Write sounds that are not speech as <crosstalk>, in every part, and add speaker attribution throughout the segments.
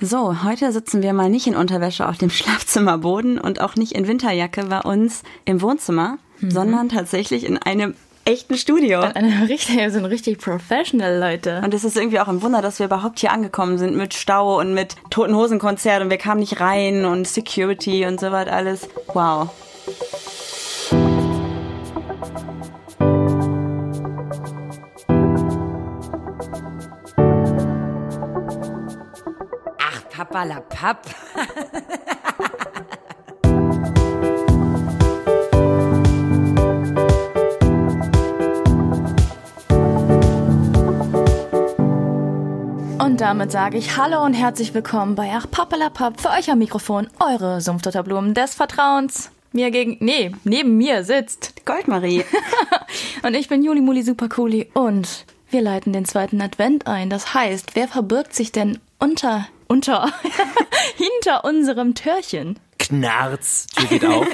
Speaker 1: So, heute sitzen wir mal nicht in Unterwäsche auf dem <laughs> Schlafzimmerboden und auch nicht in Winterjacke bei uns im Wohnzimmer, mhm. sondern tatsächlich in einem echten Studio. <laughs>
Speaker 2: Richtig, sind richtig professional Leute.
Speaker 1: Und es ist irgendwie auch ein Wunder, dass wir überhaupt hier angekommen sind mit Stau und mit Toten Hosen Konzert und wir kamen nicht rein und Security und so was alles. Wow.
Speaker 3: Ach, Papa la Papp.
Speaker 2: Und damit sage ich Hallo und herzlich willkommen bei Ach Pappelapapp für euch am Mikrofon, eure Sumpfdotterblumen des Vertrauens. Mir gegen, nee, neben mir sitzt
Speaker 1: Goldmarie. <laughs>
Speaker 2: und ich bin Juli Muli Supercooli und wir leiten den zweiten Advent ein. Das heißt, wer verbirgt sich denn unter, unter, <laughs> hinter unserem Türchen?
Speaker 4: Knarz, Tür geht auf.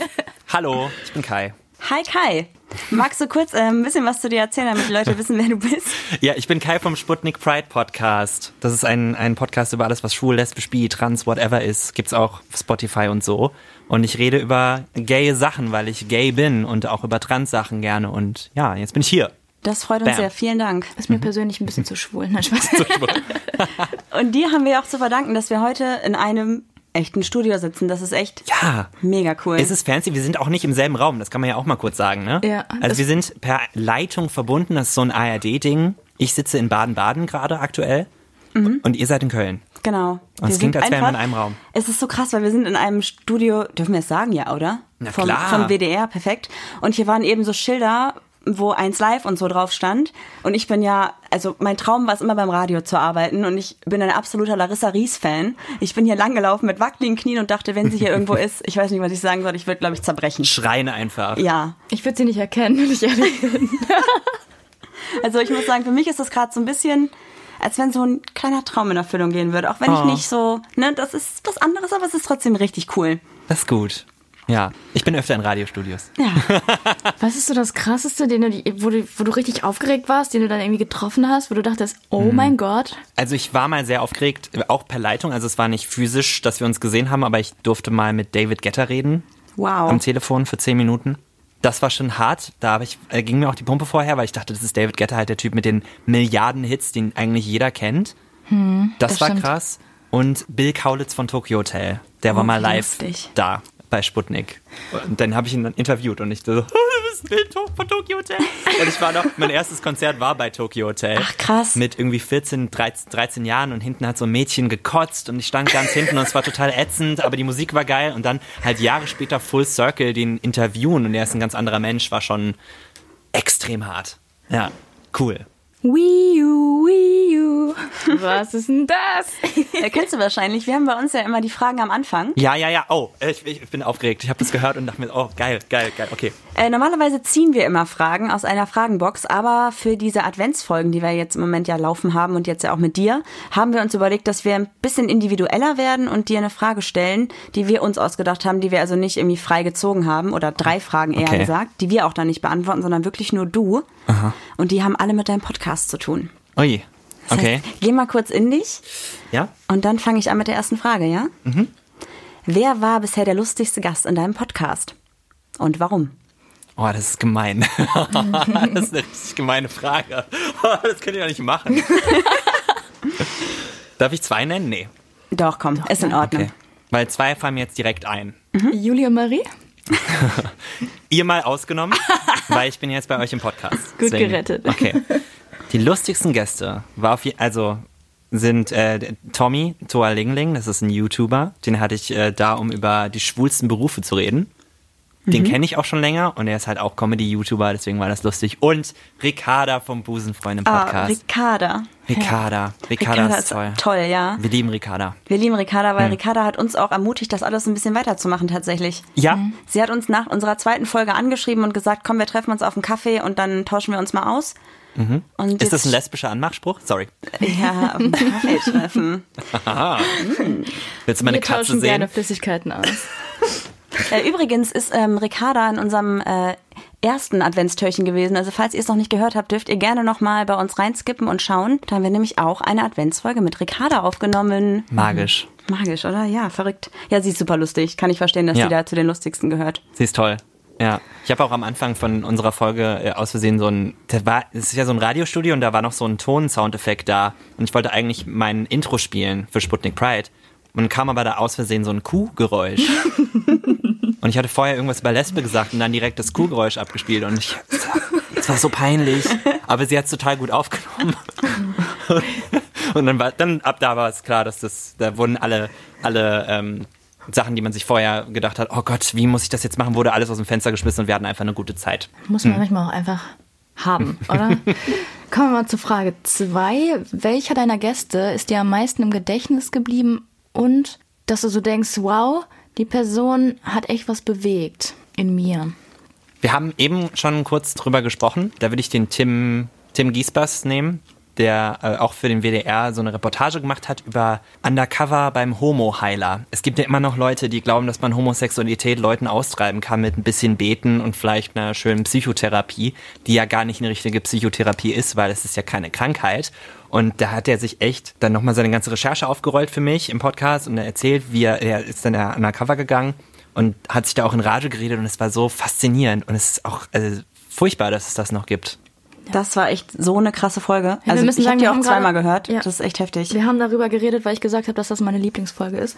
Speaker 4: Hallo, ich bin Kai.
Speaker 1: Hi Kai. Magst du kurz äh, ein bisschen was zu dir erzählen, damit die Leute wissen, wer du bist? <laughs>
Speaker 4: Ja, ich bin Kai vom Sputnik Pride Podcast. Das ist ein, ein Podcast über alles, was schwul, lesbisch, bi, trans, whatever ist. Gibt's auch auf Spotify und so. Und ich rede über gaye Sachen, weil ich gay bin und auch über Trans-Sachen gerne. Und ja, jetzt bin ich hier.
Speaker 1: Das freut uns Bam. sehr. Vielen Dank.
Speaker 2: Ist mir persönlich ein bisschen zu schwul. Nein, Spaß. <laughs> zu schwul. <laughs>
Speaker 1: und dir haben wir auch zu verdanken, dass wir heute in einem echten Studio sitzen. Das ist echt
Speaker 4: ja.
Speaker 1: mega cool.
Speaker 4: Es ist fancy. Wir sind auch nicht im selben Raum. Das kann man ja auch mal kurz sagen. Ne?
Speaker 2: Ja,
Speaker 4: also wir sind per Leitung verbunden. Das ist so ein ARD-Ding. Ich sitze in Baden-Baden gerade aktuell. Mhm. Und ihr seid in Köln.
Speaker 1: Genau.
Speaker 4: Und es klingt, als wären wir in einem Raum.
Speaker 1: Es ist so krass, weil wir sind in einem Studio, dürfen wir es sagen, ja, oder?
Speaker 4: Na
Speaker 1: vom,
Speaker 4: klar.
Speaker 1: Vom WDR, perfekt. Und hier waren eben so Schilder, wo eins live und so drauf stand. Und ich bin ja, also mein Traum war es immer beim Radio zu arbeiten und ich bin ein absoluter Larissa Ries-Fan. Ich bin hier langgelaufen mit wackeligen Knien und dachte, wenn sie hier irgendwo <laughs> ist, ich weiß nicht, was ich sagen soll, ich würde, glaube ich, zerbrechen.
Speaker 4: Schreien einfach.
Speaker 1: Ja.
Speaker 2: Ich würde sie nicht erkennen, wenn ich ehrlich bin. <laughs> <laughs>
Speaker 1: also ich muss sagen, für mich ist das gerade so ein bisschen als wenn so ein kleiner Traum in Erfüllung gehen würde. Auch wenn oh. ich nicht so, ne, das ist was anderes, aber es ist trotzdem richtig cool.
Speaker 4: Das ist gut. Ja, ich bin öfter in Radiostudios.
Speaker 2: Ja. Was ist so das Krasseste, den du, wo, du, wo du richtig aufgeregt warst, den du dann irgendwie getroffen hast, wo du dachtest, oh hm. mein Gott?
Speaker 4: Also ich war mal sehr aufgeregt, auch per Leitung. Also es war nicht physisch, dass wir uns gesehen haben, aber ich durfte mal mit David Getter reden.
Speaker 1: Wow.
Speaker 4: Am Telefon für zehn Minuten. Das war schon hart. Da ich, äh, ging mir auch die Pumpe vorher, weil ich dachte, das ist David Getter halt der Typ mit den Milliarden Hits, den eigentlich jeder kennt.
Speaker 2: Hm,
Speaker 4: das,
Speaker 2: das
Speaker 4: war
Speaker 2: stimmt.
Speaker 4: krass. Und Bill Kaulitz von Tokyo Hotel. Der war
Speaker 1: Oh,
Speaker 4: mal live
Speaker 1: lustig.
Speaker 4: da bei Sputnik. Und dann habe ich ihn dann interviewt und ich so, <laughs> du bist Bill To- von Tokyo Hotel. Und ich war noch, mein erstes Konzert war bei Tokyo Hotel.
Speaker 1: Ach, krass.
Speaker 4: Mit irgendwie 14, 13, 13 Jahren und hinten hat so ein Mädchen gekotzt und ich stand ganz hinten und es war total ätzend, aber die Musik war geil und dann halt Jahre später Full Circle den interviewen und er ist ein ganz anderer Mensch, war schon extrem hart. Ja, cool.
Speaker 2: Wii U, Wii U. <laughs> Was ist denn das?
Speaker 1: Äh, kennst du wahrscheinlich. Wir haben bei uns ja immer die Fragen am Anfang.
Speaker 4: Ja, ja, ja. Oh, ich, ich bin aufgeregt. Ich habe das gehört und dachte mir, oh, geil, geil, geil. Okay.
Speaker 1: Äh, normalerweise ziehen wir immer Fragen aus einer Fragenbox, aber für diese Adventsfolgen, die wir jetzt im Moment ja laufen haben und jetzt ja auch mit dir, haben wir uns überlegt, dass wir ein bisschen individueller werden und dir eine Frage stellen, die wir uns ausgedacht haben, die wir also nicht irgendwie frei gezogen haben oder drei Fragen eher
Speaker 4: Okay.
Speaker 1: gesagt, die wir auch dann nicht beantworten, sondern wirklich nur du.
Speaker 4: Aha.
Speaker 1: Und die haben alle mit deinem Podcast zu tun.
Speaker 4: Ui.
Speaker 1: Das
Speaker 4: Okay.
Speaker 1: heißt, geh mal kurz in dich
Speaker 4: Ja?
Speaker 1: und dann fange ich an mit der ersten Frage, ja? Wer war bisher der lustigste Gast in deinem Podcast? Und warum?
Speaker 4: Oh, das ist gemein. <laughs> das ist eine richtig gemeine Frage. Oh, <laughs> das könnt ihr doch nicht machen. <laughs> Darf ich zwei nennen? Nee.
Speaker 1: Doch, komm, ist in Ordnung.
Speaker 4: Okay. Weil zwei fallen mir jetzt direkt ein.
Speaker 2: Julia Marie?
Speaker 4: Ihr mal ausgenommen, weil ich bin jetzt bei euch im Podcast.
Speaker 2: Gut gerettet.
Speaker 4: Okay. Die lustigsten Gäste war auf also sind äh, Tommy Toa Lingling, das ist ein YouTuber, den hatte ich äh, da, um über die schwulsten Berufe zu reden. Den kenne ich auch schon länger und er ist halt auch Comedy-YouTuber, deswegen war das lustig. Und Ricarda vom Busenfreunde
Speaker 1: Ah,
Speaker 4: Podcast.
Speaker 1: Ricarda.
Speaker 4: Ricarda. Ricarda ist toll.
Speaker 1: toll, ja.
Speaker 4: Wir lieben Ricarda.
Speaker 1: Wir lieben Ricarda, weil Ricarda hat uns auch ermutigt, das alles ein bisschen weiterzumachen tatsächlich.
Speaker 4: Ja,
Speaker 1: Sie hat uns nach unserer zweiten Folge angeschrieben und gesagt, komm, wir treffen uns auf einen Kaffee und dann tauschen wir uns mal aus. Und
Speaker 4: Mhm. ist das ein lesbischer Anmachspruch? Sorry.
Speaker 1: Ja, <laughs> auf einen Kaffee treffen.
Speaker 4: Willst du meine
Speaker 2: Wir
Speaker 4: Katze
Speaker 2: tauschen
Speaker 4: sehen?
Speaker 2: gerne Flüssigkeiten aus. <laughs>
Speaker 1: Äh, übrigens ist ähm, Ricarda in unserem äh, ersten Adventstürchen gewesen. Also falls ihr es noch nicht gehört habt, dürft ihr gerne nochmal bei uns reinskippen und schauen. Da haben wir nämlich auch eine Adventsfolge mit Ricarda aufgenommen.
Speaker 4: Magisch.
Speaker 1: Magisch, oder? Ja, verrückt. Ja, sie ist super lustig. Kann ich verstehen, dass
Speaker 4: Ja.
Speaker 1: sie da zu den lustigsten gehört.
Speaker 4: Sie ist toll. Ja. Ich habe auch am Anfang von unserer Folge äh, aus Versehen so ein, das war, es ist ja so ein Radiostudio und da war noch so ein Ton-Soundeffekt da und ich wollte eigentlich mein Intro spielen für Sputnik Pride und kam aber da aus Versehen so ein Kuhgeräusch. <laughs> und ich hatte vorher irgendwas über Lesbe gesagt und dann direkt das Kuhgeräusch abgespielt und ich, es war so peinlich, aber sie hat es total gut aufgenommen. <laughs> Und dann war, dann ab da war es klar, dass das, da wurden alle, alle ähm, Sachen, die man sich vorher gedacht hat, oh Gott, wie muss ich das jetzt machen, wurde alles aus dem Fenster geschmissen und wir hatten einfach eine gute Zeit.
Speaker 2: Muss man manchmal auch einfach haben, oder? <laughs> Kommen wir mal zu Frage zwei. Welcher deiner Gäste ist dir am meisten im Gedächtnis geblieben und dass du so denkst, wow, die Person hat echt was bewegt in mir?
Speaker 4: Wir haben eben schon kurz drüber gesprochen. Da würde ich den Tim, Tim Giesbers nehmen, der äh, auch für den WDR so eine Reportage gemacht hat über Undercover beim Homo-Heiler. Es gibt ja immer noch Leute, die glauben, dass man Homosexualität Leuten austreiben kann mit ein bisschen Beten und vielleicht einer schönen Psychotherapie, die ja gar nicht eine richtige Psychotherapie ist, weil es ist ja keine Krankheit. Und da hat er sich echt dann nochmal seine ganze Recherche aufgerollt für mich im Podcast und er erzählt, wie er, er ist dann undercover gegangen und hat sich da auch in Rage geredet und es war so faszinierend und es ist auch also, furchtbar, dass es das noch gibt.
Speaker 1: Das war echt so eine krasse Folge.
Speaker 2: wir
Speaker 1: also
Speaker 2: müssen
Speaker 1: ich habe die auch zweimal
Speaker 2: gerade-
Speaker 1: gehört.
Speaker 2: Ja.
Speaker 1: Das ist echt heftig.
Speaker 2: Wir haben darüber geredet, weil ich gesagt habe, dass das meine Lieblingsfolge ist.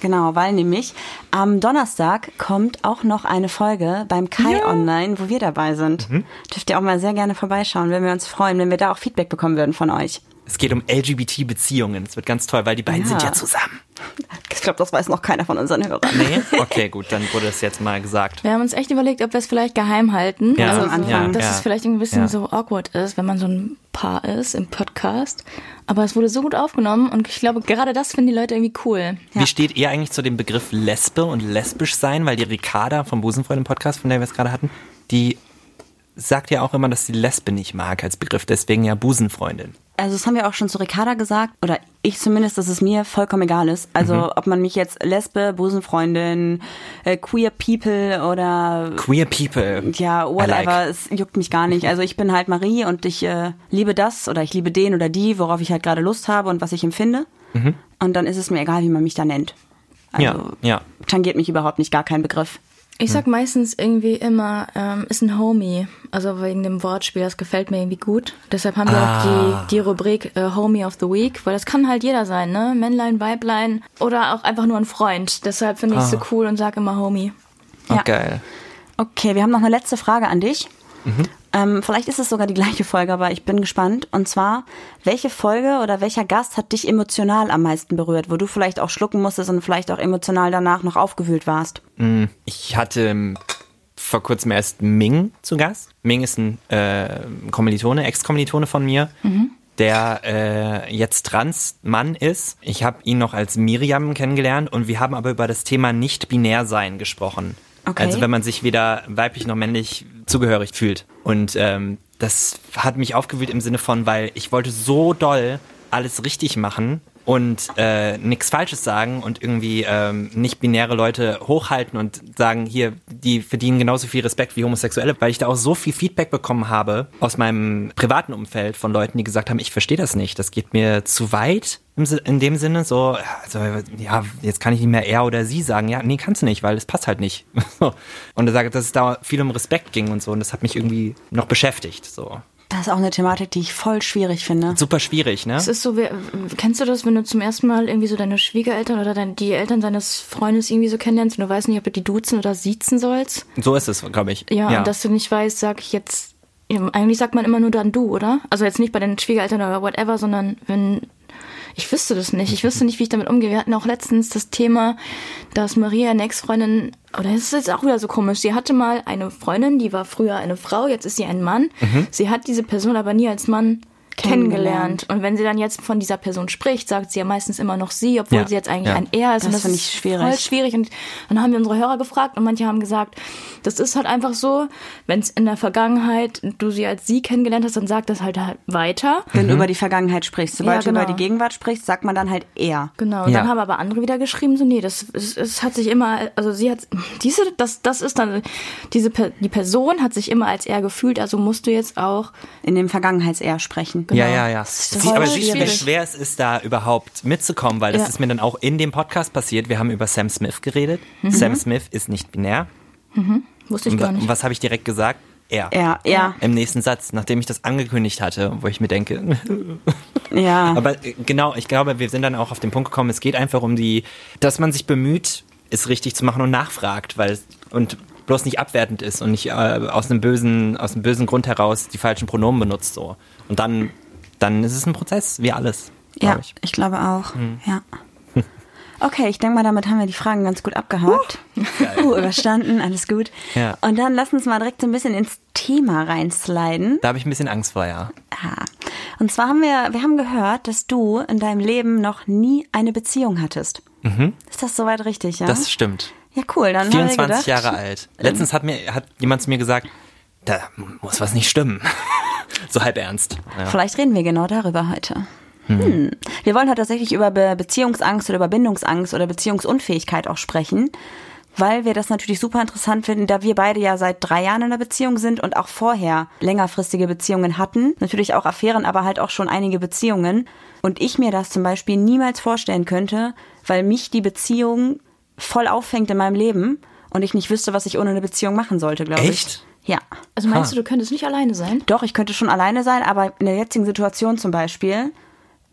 Speaker 1: Genau, weil nämlich am Donnerstag kommt auch noch eine Folge beim Kai Online, wo wir dabei sind.
Speaker 4: Mhm.
Speaker 1: Dürft ihr auch mal sehr gerne vorbeischauen, wenn wir uns freuen, wenn wir da auch Feedback bekommen würden von euch.
Speaker 4: Es geht um LGBT-Beziehungen. Es wird ganz toll, weil die beiden
Speaker 1: Ja.
Speaker 4: sind ja zusammen.
Speaker 1: Ich glaube, das weiß noch keiner von unseren Hörern.
Speaker 4: Nee? Okay, gut, dann wurde es jetzt mal gesagt.
Speaker 2: Wir haben uns echt überlegt, ob wir es vielleicht geheim halten.
Speaker 4: Ja,
Speaker 2: also,
Speaker 1: am Anfang.
Speaker 2: dass
Speaker 4: ja,
Speaker 2: es vielleicht ein bisschen
Speaker 4: ja.
Speaker 2: so awkward ist, wenn man so ein Paar ist im Podcast. Aber es wurde so gut aufgenommen und ich glaube, gerade das finden die Leute irgendwie cool.
Speaker 4: Wie steht ihr eigentlich zu dem Begriff Lesbe und lesbisch sein? Weil die Ricarda vom Busenfreund im Podcast, von der wir es gerade hatten, die sagt ja auch immer, dass sie Lesbe nicht mag als Begriff, deswegen ja Busenfreundin.
Speaker 1: Also das haben wir auch schon zu Ricarda gesagt, oder ich zumindest, dass es mir vollkommen egal ist. Also
Speaker 4: Mhm.
Speaker 1: ob man mich jetzt Lesbe, Busenfreundin, äh, Queer People oder
Speaker 4: Queer People.
Speaker 1: ja, whatever,
Speaker 4: like.
Speaker 1: es juckt mich gar nicht. Also ich bin halt Marie und ich äh, liebe das oder ich liebe den oder die, worauf ich halt gerade Lust habe und was ich empfinde. Und dann ist es mir egal, wie man mich da nennt. Also
Speaker 4: Mhm. Ja, ja.
Speaker 1: tangiert mich überhaupt nicht, gar kein Begriff.
Speaker 2: Ich sag meistens irgendwie immer, ähm, ist ein Homie. Also wegen dem Wortspiel, das gefällt mir irgendwie gut. Deshalb haben wir
Speaker 4: Ah.
Speaker 2: auch die, die Rubrik äh, Homie of the Week, weil das kann halt jeder sein, ne? Männlein, Weiblein oder auch einfach nur ein Freund. Deshalb finde ich es so
Speaker 4: Ah.
Speaker 2: cool und sag immer Homie.
Speaker 4: Oh,
Speaker 1: Ja.
Speaker 4: geil.
Speaker 1: Okay, wir haben noch eine letzte Frage an dich.
Speaker 4: Mhm.
Speaker 1: Ähm, vielleicht ist es sogar die gleiche Folge, aber ich bin gespannt. Und zwar, welche Folge oder welcher Gast hat dich emotional am meisten berührt, wo du vielleicht auch schlucken musstest und vielleicht auch emotional danach noch aufgewühlt warst?
Speaker 4: Ich hatte ähm, vor kurzem erst Ming zu Gast. Ming ist ein äh, Kommilitone, Ex-Kommilitone von mir, der äh, jetzt Trans-Mann ist. Ich habe ihn noch als Miriam kennengelernt und wir haben aber über das Thema Nicht-Binär-Sein gesprochen.
Speaker 1: Okay.
Speaker 4: Also wenn man sich weder weiblich noch männlich zugehörig fühlt. Und ähm, das hat mich aufgewühlt im Sinne von, weil ich wollte so doll alles richtig machen und äh, nichts Falsches sagen und irgendwie ähm, nicht binäre Leute hochhalten und sagen, hier, die verdienen genauso viel Respekt wie Homosexuelle, weil ich da auch so viel Feedback bekommen habe aus meinem privaten Umfeld von Leuten, die gesagt haben, ich verstehe das nicht, das geht mir zu weit in dem Sinne, so, also, ja, jetzt kann ich nicht mehr er oder sie sagen, ja, nee, kannst du nicht, weil das passt halt nicht. <laughs> Und er sagt, dass es da viel um Respekt ging und so und das hat mich irgendwie noch beschäftigt, so.
Speaker 1: Das ist auch eine Thematik, die ich voll schwierig finde.
Speaker 4: Super schwierig, ne?
Speaker 2: Es ist so, wie, kennst du das, wenn du zum ersten Mal irgendwie so deine Schwiegereltern oder dein, die Eltern deines Freundes irgendwie so kennenlernst und du weißt nicht, ob du die duzen oder siezen sollst?
Speaker 4: So ist es, glaube ich.
Speaker 2: Ja, und dass du nicht weißt, sag ich jetzt, ja, eigentlich sagt man immer nur dann du, oder? Also jetzt nicht bei den Schwiegereltern oder whatever, sondern wenn, ich wüsste das nicht. Ich wüsste nicht, wie ich damit umgehe. Wir hatten auch letztens das Thema, dass Maria, eine Ex-Freundin, oder das ist jetzt auch wieder so komisch, sie hatte mal eine Freundin, die war früher eine Frau, jetzt ist sie ein Mann. Sie hat diese Person aber nie als Mann kennengelernt. Und wenn sie dann jetzt von dieser Person spricht, sagt sie ja meistens immer noch sie, obwohl
Speaker 4: Ja.
Speaker 2: sie jetzt eigentlich
Speaker 4: Ja.
Speaker 2: ein er ist.
Speaker 1: Das
Speaker 2: und das
Speaker 1: finde
Speaker 2: ist
Speaker 1: ich schwierig.
Speaker 2: voll schwierig. Und dann haben wir unsere Hörer gefragt und manche haben gesagt, das ist halt einfach so, wenn es in der Vergangenheit du sie als sie kennengelernt hast, dann sag das halt, halt weiter.
Speaker 1: Wenn du über die Vergangenheit sprichst. Sobald
Speaker 2: Ja,
Speaker 1: du über
Speaker 2: genau.
Speaker 1: die Gegenwart sprichst, sagt man dann halt er.
Speaker 2: Genau, und
Speaker 4: Ja.
Speaker 2: dann haben aber andere wieder geschrieben, so, nee, das es, es hat sich immer, also sie hat, diese, das, das ist dann, diese, Per- die Person hat sich immer als er gefühlt, also musst du jetzt auch,
Speaker 1: In dem Vergangenheits-er sprechen.
Speaker 4: Ja, ja, ja.
Speaker 2: ist
Speaker 4: Sie, aber siehst du, wie schwer es ist, da überhaupt mitzukommen, weil das
Speaker 2: Ja.
Speaker 4: ist mir dann auch in dem Podcast passiert. Wir haben über Sam Smith geredet.
Speaker 2: Mhm.
Speaker 4: Sam Smith ist nicht binär.
Speaker 2: wusste ich
Speaker 4: Und
Speaker 2: gar nicht.
Speaker 4: was habe ich direkt gesagt? Er.
Speaker 1: Er, ja,
Speaker 4: Im nächsten Satz, nachdem ich das angekündigt hatte, wo ich mir denke, <laughs>
Speaker 1: ja.
Speaker 4: aber äh, genau, ich glaube, wir sind dann auch auf den Punkt gekommen, es geht einfach um die, dass man sich bemüht, es richtig zu machen und nachfragt, weil und bloß nicht abwertend ist und nicht äh, aus einem bösen, aus einem bösen Grund heraus die falschen Pronomen benutzt so. Und dann, dann ist es ein Prozess, wie alles.
Speaker 1: Ja,
Speaker 4: ich.
Speaker 1: ich. glaube auch.
Speaker 4: Hm.
Speaker 1: Ja. <laughs> Okay, ich denke mal, damit haben wir die Fragen ganz gut abgehakt. Uh, überstanden, alles gut.
Speaker 4: Ja.
Speaker 1: Und dann lass uns mal direkt so ein bisschen ins Thema reinsliden.
Speaker 4: Da habe ich ein bisschen Angst vor, ja.
Speaker 1: Ah. Und zwar haben wir, wir haben gehört, dass du in deinem Leben noch nie eine Beziehung hattest. Ist das soweit richtig, ja?
Speaker 4: Mhm. Das stimmt.
Speaker 1: ja, cool. Dann haben wir
Speaker 4: 24
Speaker 1: gedacht,
Speaker 4: Jahre alt. Letztens hat mir hat jemand zu mir gesagt, da muss was nicht stimmen. <laughs> so halb ernst. Ja.
Speaker 1: Vielleicht reden wir genau darüber heute. Hm. Wir wollen heute tatsächlich über Be Beziehungsangst oder über Bindungsangst oder Beziehungsunfähigkeit auch sprechen, weil wir das natürlich super interessant finden, da wir beide ja seit drei Jahren in einer Beziehung sind und auch vorher längerfristige Beziehungen hatten. Natürlich auch Affären, aber halt auch schon einige Beziehungen. Und ich mir das zum Beispiel niemals vorstellen könnte, weil mich die Beziehung voll auffängt in meinem Leben und ich nicht wüsste, was ich ohne eine Beziehung machen sollte, glaube ich.
Speaker 4: Echt?
Speaker 1: Ja.
Speaker 2: Also meinst du, du könntest nicht alleine sein?
Speaker 1: Doch, ich könnte schon alleine sein, aber in der jetzigen Situation zum Beispiel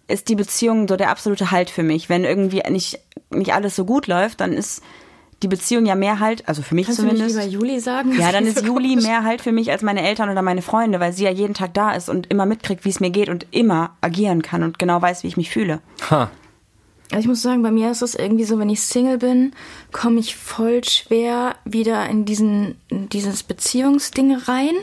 Speaker 1: ist die Beziehung so der absolute Halt für mich. Wenn irgendwie nicht, nicht alles so gut läuft, dann ist die Beziehung ja mehr Halt, also für mich
Speaker 2: Kannst du nicht
Speaker 1: zumindest.
Speaker 2: lieber Juli sagen?
Speaker 1: ja, dann <laughs> ist
Speaker 2: So
Speaker 1: Juli
Speaker 2: komisch.
Speaker 1: mehr Halt für mich als meine Eltern oder meine Freunde, weil sie ja jeden Tag da ist und immer mitkriegt, wie es mir geht und immer agieren kann und genau weiß, wie ich mich fühle.
Speaker 4: Ha.
Speaker 2: Also ich muss sagen, bei mir ist es irgendwie so, wenn ich Single bin, komme ich voll schwer wieder in diesen in dieses Beziehungsding rein.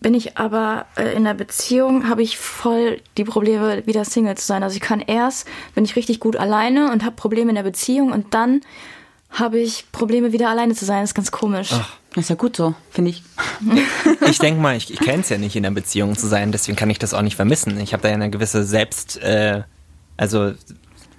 Speaker 2: Bin ich aber äh, in der Beziehung, habe ich voll die Probleme, wieder Single zu sein. Also ich kann erst, bin ich richtig gut alleine und habe Probleme in der Beziehung und dann habe ich Probleme, wieder alleine zu sein. Das ist ganz komisch.
Speaker 1: Das ist ja gut so, finde ich. <laughs>
Speaker 4: Ich denke mal, ich, ich kenne es ja nicht, in einer Beziehung zu sein, deswegen kann ich das auch nicht vermissen. Ich habe da ja eine gewisse Selbst, äh, also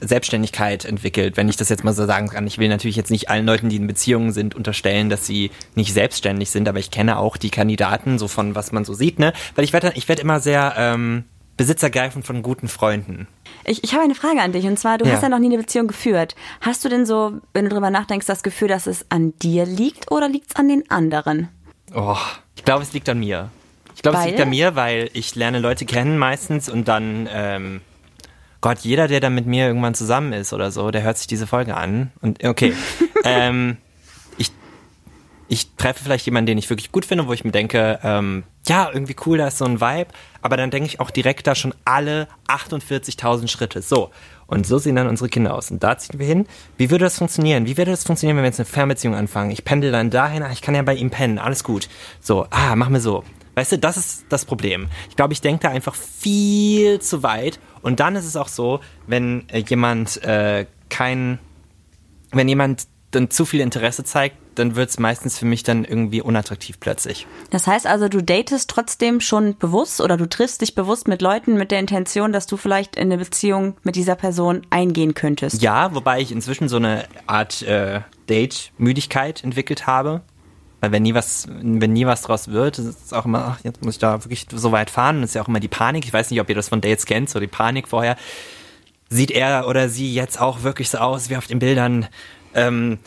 Speaker 4: Selbstständigkeit entwickelt, wenn ich das jetzt mal so sagen kann. Ich will natürlich jetzt nicht allen Leuten, die in Beziehungen sind, unterstellen, dass sie nicht selbstständig sind, aber ich kenne auch die Kandidaten, so von was man so sieht, ne? Weil ich werde ich werd immer sehr ähm, besitzergreifend von guten Freunden.
Speaker 1: Ich, ich habe eine Frage an dich und zwar, du
Speaker 4: Ja.
Speaker 1: hast ja noch nie eine Beziehung geführt. Hast du denn so, wenn du drüber nachdenkst, das Gefühl, dass es an dir liegt oder liegt es an den anderen?
Speaker 4: Oh, ich glaube, es liegt an mir. Ich glaube, es liegt an mir, weil ich lerne Leute kennen meistens und dann, ähm, Gott, jeder, der dann mit mir irgendwann zusammen ist oder so, der hört sich diese Folge an. Und okay, <laughs> ähm, ich, ich treffe vielleicht jemanden, den ich wirklich gut finde, wo ich mir denke, ähm, ja, irgendwie cool, da ist so ein Vibe. Aber dann denke ich auch direkt da schon alle 48.000 Schritte. So. Und so sehen dann unsere Kinder aus. Und da ziehen wir hin. Wie würde das funktionieren? Wie würde das funktionieren, wenn wir jetzt eine Fernbeziehung anfangen? Ich pendel dann dahin, ah, ich kann ja bei ihm pennen, alles gut. So, ah, machen wir so. Weißt du, das ist das Problem. Ich glaube, ich denke da einfach viel zu weit. Und dann ist es auch so, wenn äh, jemand äh, kein, wenn jemand dann zu viel Interesse zeigt, dann wird es meistens für mich dann irgendwie unattraktiv plötzlich.
Speaker 1: Das heißt also, du datest trotzdem schon bewusst oder du triffst dich bewusst mit Leuten mit der Intention, dass du vielleicht in eine Beziehung mit dieser Person eingehen könntest.
Speaker 4: Ja, wobei ich inzwischen so eine Art äh, Date-Müdigkeit entwickelt habe. Weil wenn nie was, wenn nie was draus wird, ist es auch immer, ach, jetzt muss ich da wirklich so weit fahren. Das ist ja auch immer die Panik. Ich weiß nicht, ob ihr das von Dates kennt, so die Panik vorher. Sieht er oder sie jetzt auch wirklich so aus wie auf den Bildern? Ähm,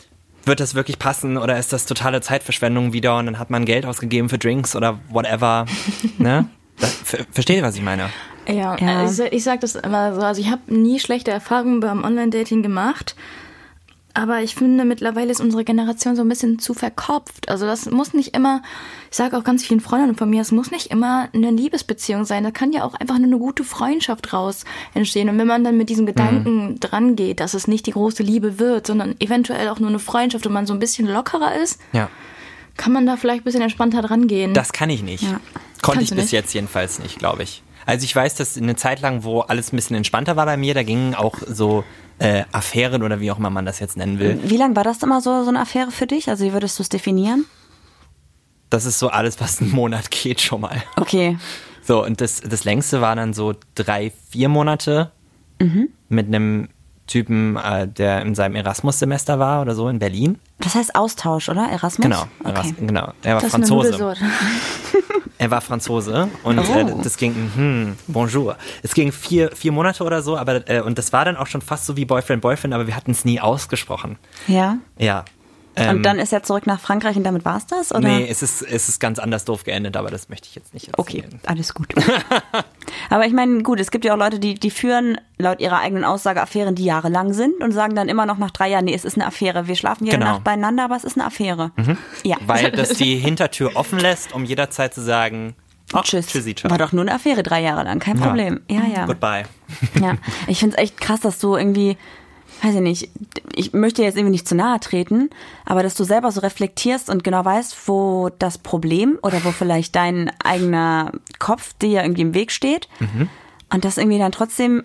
Speaker 4: wird das wirklich passen oder ist das totale Zeitverschwendung wieder und dann hat man Geld ausgegeben für Drinks oder whatever? <laughs> ne? Das, ver versteht ihr, was ich meine?
Speaker 2: Ja,
Speaker 1: Ja.
Speaker 2: Also ich sag das immer so. Also ich habe nie schlechte Erfahrungen beim Online-Dating gemacht. Aber ich finde, mittlerweile ist unsere Generation so ein bisschen zu verkopft. Also das muss nicht immer, ich sage auch ganz vielen Freundinnen von mir, es muss nicht immer eine Liebesbeziehung sein. Da kann ja auch einfach nur eine gute Freundschaft raus entstehen. Und wenn man dann mit diesem Gedanken dran geht, dass es nicht die große Liebe wird, sondern eventuell auch nur eine Freundschaft und man so ein bisschen lockerer ist,
Speaker 4: Ja.
Speaker 2: kann man da vielleicht ein bisschen entspannter dran gehen.
Speaker 4: Das kann ich nicht.
Speaker 1: Ja.
Speaker 4: Konnte
Speaker 2: Kannst
Speaker 4: ich bis
Speaker 2: nicht?
Speaker 4: jetzt jedenfalls nicht, glaube ich. Also ich weiß, dass eine Zeit lang, wo alles ein bisschen entspannter war bei mir, da gingen auch so äh, Affären oder wie auch immer man das jetzt nennen will.
Speaker 1: Wie lange war das immer so, so eine Affäre für dich? Also wie würdest du es definieren?
Speaker 4: Das ist so alles, was einen Monat geht schon mal.
Speaker 1: Okay.
Speaker 4: So, und das, das längste war dann so drei, vier Monate
Speaker 1: Mhm.
Speaker 4: mit einem Typen, äh, der in seinem Erasmus-Semester war oder so in Berlin.
Speaker 1: Das heißt Austausch, oder? Erasmus?
Speaker 4: Genau,
Speaker 1: Okay.
Speaker 4: Eras genau. Er war
Speaker 2: Das ist eine
Speaker 4: Franzose. Er war Franzose und
Speaker 1: Oh.
Speaker 4: äh, das ging, hm, bonjour. Es ging vier, vier Monate oder so, aber äh, und das war dann auch schon fast so wie Boyfriend, Boyfriend, aber wir hatten es nie ausgesprochen.
Speaker 1: Ja.
Speaker 4: Ja. Ähm,
Speaker 1: Und dann ist er zurück nach Frankreich und damit war's das? Oder?
Speaker 4: Nee, es ist, es ist ganz anders doof geendet, aber das möchte ich jetzt nicht
Speaker 1: Okay,
Speaker 4: erzählen.
Speaker 1: alles gut. <laughs> Aber ich meine, gut, es gibt ja auch Leute, die, die führen laut ihrer eigenen Aussage Affären, die jahrelang sind und sagen dann immer noch nach drei Jahren, nee, es ist eine Affäre. Wir schlafen jede
Speaker 4: Genau.
Speaker 1: Nacht beieinander, aber es ist eine Affäre. Ja.
Speaker 4: Weil das <laughs> die Hintertür offen lässt, um jederzeit zu sagen, oh,
Speaker 1: Tschüss.
Speaker 4: tschüssi, ciao.
Speaker 1: War doch nur eine Affäre drei Jahre lang, kein Problem. Ja, ja.
Speaker 4: Goodbye.
Speaker 1: ja. Ich finde es echt krass, dass du irgendwie, weiß ich nicht, ich möchte jetzt irgendwie nicht zu nahe treten, aber dass du selber so reflektierst und genau weißt, wo das Problem oder wo vielleicht dein eigener Kopf dir irgendwie im Weg steht. Und das irgendwie dann trotzdem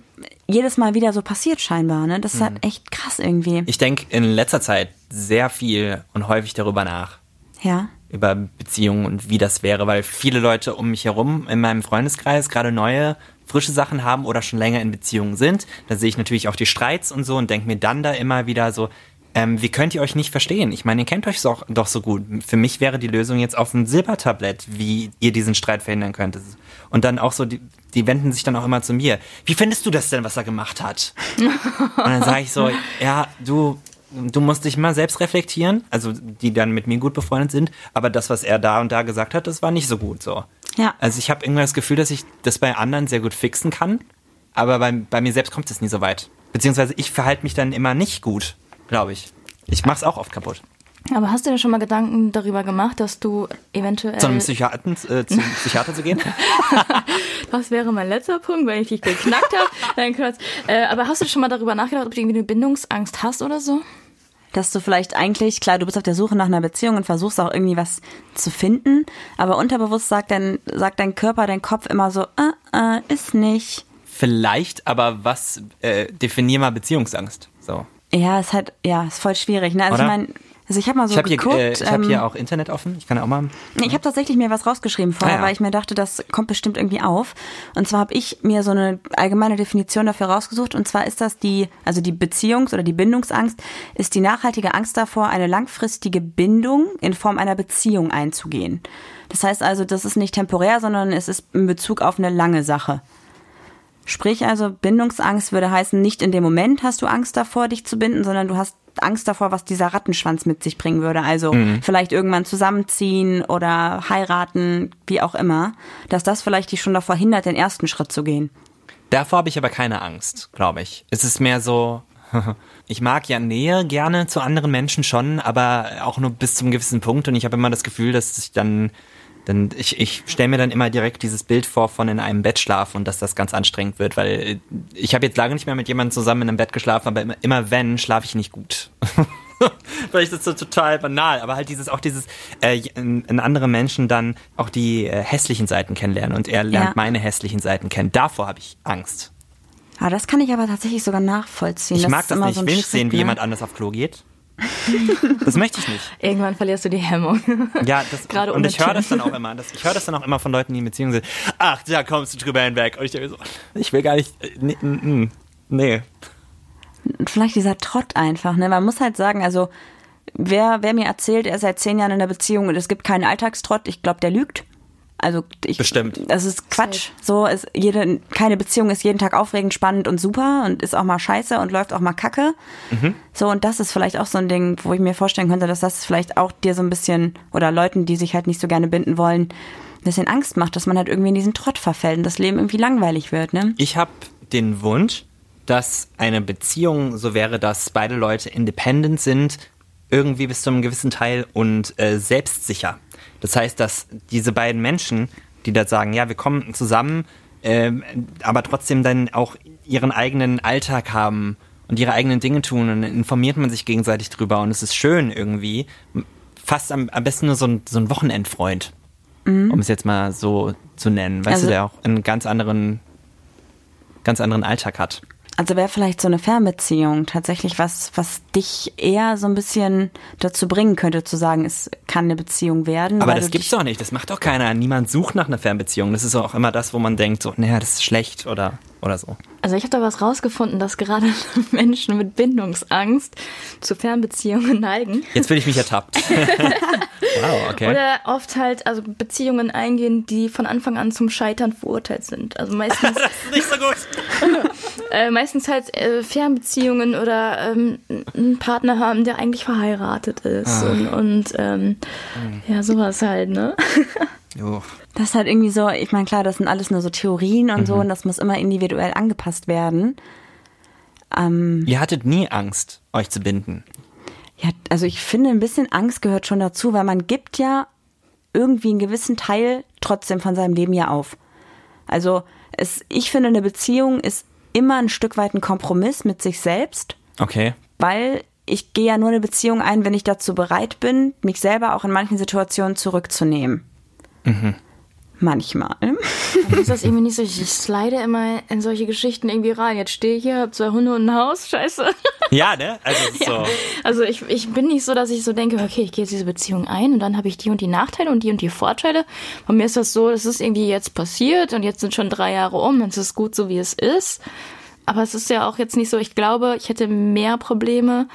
Speaker 1: jedes Mal wieder so passiert scheinbar, ne? Das ist halt echt krass irgendwie.
Speaker 4: Ich denke in letzter Zeit sehr viel und häufig darüber nach.
Speaker 1: Ja.
Speaker 4: über Beziehungen und wie das wäre, weil viele Leute um mich herum in meinem Freundeskreis gerade neue, frische Sachen haben oder schon länger in Beziehungen sind. Da sehe ich natürlich auch die Streits und so und denke mir dann da immer wieder so, ähm, wie könnt ihr euch nicht verstehen? Ich meine, ihr kennt euch doch, doch so gut. Für mich wäre die Lösung jetzt auf ein Silbertablett, wie ihr diesen Streit verhindern könntet. Und dann auch so, die, die wenden sich dann auch immer zu mir. Wie findest du das denn, was er gemacht hat? <laughs> Und dann sage ich so, ja, du, du musst dich mal selbst reflektieren, also die dann mit mir gut befreundet sind, aber das, was er da und da gesagt hat, das war nicht so gut so.
Speaker 1: Ja.
Speaker 4: Also ich habe irgendwie das Gefühl, dass ich das bei anderen sehr gut fixen kann, aber bei, bei mir selbst kommt es nie so weit. Beziehungsweise ich verhalte mich dann immer nicht gut, glaube ich. Ich mache es auch oft kaputt.
Speaker 2: Aber hast du dir schon mal Gedanken darüber gemacht, dass du eventuell.
Speaker 4: Zu einem Psychiater, äh, zum <laughs> Psychiater zu gehen?
Speaker 2: Das wäre mein letzter Punkt, wenn ich dich geknackt habe. Nein. Äh, aber hast du schon mal darüber nachgedacht, ob du irgendwie eine Bindungsangst hast oder so?
Speaker 1: Dass du vielleicht eigentlich, klar, du bist auf der Suche nach einer Beziehung und versuchst auch irgendwie was zu finden, aber unterbewusst sagt dein, sagt dein Körper, dein Kopf immer so, äh, äh, ist nicht.
Speaker 4: Vielleicht, aber was, äh, definier mal Beziehungsangst. So.
Speaker 1: Ja, ist halt, ja, ist voll schwierig, ne? Also
Speaker 4: Oder?
Speaker 1: ich meine, also ich habe mal so
Speaker 4: Ich habe hier,
Speaker 1: geguckt.
Speaker 4: äh, ich hab
Speaker 1: ähm,
Speaker 4: hier auch Internet offen. Ich kann auch mal.
Speaker 1: Ich habe tatsächlich mir was rausgeschrieben vorher,
Speaker 4: Ah, ja.
Speaker 1: weil ich mir dachte, das kommt bestimmt irgendwie auf. Und zwar habe ich mir so eine allgemeine Definition dafür rausgesucht. Und zwar ist das die, also die Beziehungs- oder die Bindungsangst ist die nachhaltige Angst davor, eine langfristige Bindung in Form einer Beziehung einzugehen. Das heißt also, das ist nicht temporär, sondern es ist in Bezug auf eine lange Sache. Sprich also, Bindungsangst würde heißen, nicht in dem Moment hast du Angst davor, dich zu binden, sondern du hast Angst davor, was dieser Rattenschwanz mit sich bringen würde. Also vielleicht irgendwann zusammenziehen oder heiraten, wie auch immer, dass das vielleicht dich schon davor hindert, den ersten Schritt zu gehen.
Speaker 4: Davor habe ich aber keine Angst, glaube ich. Es ist mehr so, <laughs> ich mag ja Nähe gerne zu anderen Menschen schon, aber auch nur bis zum gewissen Punkt und ich habe immer das Gefühl, dass ich dann, dann ich, ich stelle mir dann immer direkt dieses Bild vor von in einem Bett schlafen und dass das ganz anstrengend wird, weil äh, ich habe jetzt lange nicht mehr mit jemandem zusammen in einem Bett geschlafen, aber immer, immer wenn, schlafe ich nicht gut. <laughs> Vielleicht ist das so total banal, aber halt dieses auch dieses äh, in, in andere Menschen dann auch die äh, hässlichen Seiten kennenlernen und er lernt
Speaker 1: Ja.
Speaker 4: meine hässlichen Seiten kennen. Davor habe ich Angst.
Speaker 1: Ah, das kann ich aber tatsächlich sogar nachvollziehen.
Speaker 4: Ich
Speaker 1: das
Speaker 4: mag das
Speaker 1: immer
Speaker 4: nicht.
Speaker 1: so
Speaker 4: Ich will nicht sehen, wie
Speaker 1: ne?
Speaker 4: jemand anders auf Klo geht. <laughs> Das möchte ich nicht.
Speaker 2: Irgendwann verlierst du die Hemmung.
Speaker 4: Ja, <laughs> das,
Speaker 2: Gerade
Speaker 4: und ich höre das dann auch immer. Das, ich höre das dann auch immer von Leuten, die in Beziehungen sind. Ach, da kommst du drüber hinweg. Und ich denke so, ich will gar nicht. äh, Nee. nee.
Speaker 1: Und vielleicht dieser Trott einfach, ne? Man muss halt sagen, also wer, wer mir erzählt, er ist seit zehn Jahren in einer Beziehung und es gibt keinen Alltagstrott, ich glaube, der lügt. Also ich,
Speaker 4: Bestimmt.
Speaker 1: Das ist Quatsch. So ist jede, keine Beziehung ist jeden Tag aufregend, spannend und super und ist auch mal scheiße und läuft auch mal kacke. So, und das ist vielleicht auch so ein Ding, wo ich mir vorstellen könnte, dass das vielleicht auch dir so ein bisschen oder Leuten, die sich halt nicht so gerne binden wollen, ein bisschen Angst macht, dass man halt irgendwie in diesen Trott verfällt und das Leben irgendwie langweilig wird, ne?
Speaker 4: Ich habe den Wunsch, dass eine Beziehung so wäre, dass beide Leute independent sind, irgendwie bis zu einem gewissen Teil und äh, selbstsicher. Das heißt, dass diese beiden Menschen, die da sagen, ja, wir kommen zusammen, ähm, aber trotzdem dann auch ihren eigenen Alltag haben und ihre eigenen Dinge tun und dann informiert man sich gegenseitig drüber und es ist schön irgendwie. Fast am, am besten nur so ein, so ein Wochenendfreund, um es jetzt mal so zu nennen, weißt
Speaker 1: Also-
Speaker 4: du, der auch einen ganz anderen, ganz anderen Alltag hat.
Speaker 1: Also wäre vielleicht so eine Fernbeziehung tatsächlich was, was dich eher so ein bisschen dazu bringen könnte, zu sagen, es kann eine Beziehung werden.
Speaker 4: Aber das gibt's doch nicht. Das macht doch keiner. Niemand sucht nach einer Fernbeziehung. Das ist auch immer das, wo man denkt, so, naja, das ist schlecht oder, oder so.
Speaker 2: Also ich habe da was rausgefunden, dass gerade <laughs> Menschen mit Bindungsangst zu Fernbeziehungen neigen.
Speaker 4: Jetzt fühle ich mich ertappt. <laughs> wow, okay.
Speaker 2: Oder oft halt also Beziehungen eingehen, die von Anfang an zum Scheitern verurteilt sind. Also meistens, <laughs>
Speaker 4: das ist nicht so gut.
Speaker 2: Äh, meistens halt äh, Fernbeziehungen oder ähm, einen Partner haben, der eigentlich verheiratet ist und, und ähm, ja, sowas halt, ne? <laughs>
Speaker 4: Jo.
Speaker 1: Das ist halt irgendwie so, ich meine, klar, das sind alles nur so Theorien und
Speaker 4: Mhm.
Speaker 1: so und das muss immer individuell angepasst werden. Ähm,
Speaker 4: Ihr hattet nie Angst, euch zu binden.
Speaker 1: ja, also ich finde, ein bisschen Angst gehört schon dazu, weil man gibt ja irgendwie einen gewissen Teil trotzdem von seinem Leben ja auf. Also es, ich finde, eine Beziehung ist immer ein Stück weit ein Kompromiss mit sich selbst.
Speaker 4: Okay.
Speaker 1: weil ich gehe ja nur eine Beziehung ein, wenn ich dazu bereit bin, mich selber auch in manchen Situationen zurückzunehmen. Manchmal.
Speaker 2: Dann ist das irgendwie nicht so. Ich slide immer in solche Geschichten irgendwie rein. Jetzt stehe ich hier, hab zwei Hunde und ein Haus. Scheiße.
Speaker 4: Ja, ne? Also, ist <laughs> so.
Speaker 2: Also ich, ich bin nicht so, dass ich so denke, okay, ich gehe jetzt diese Beziehung ein und dann habe ich die und die Nachteile und die und die Vorteile. Bei mir ist das so, es ist irgendwie jetzt passiert und jetzt sind schon drei Jahre um und es ist gut so, wie es ist. Aber es ist ja auch jetzt nicht so, ich glaube, ich hätte mehr Probleme,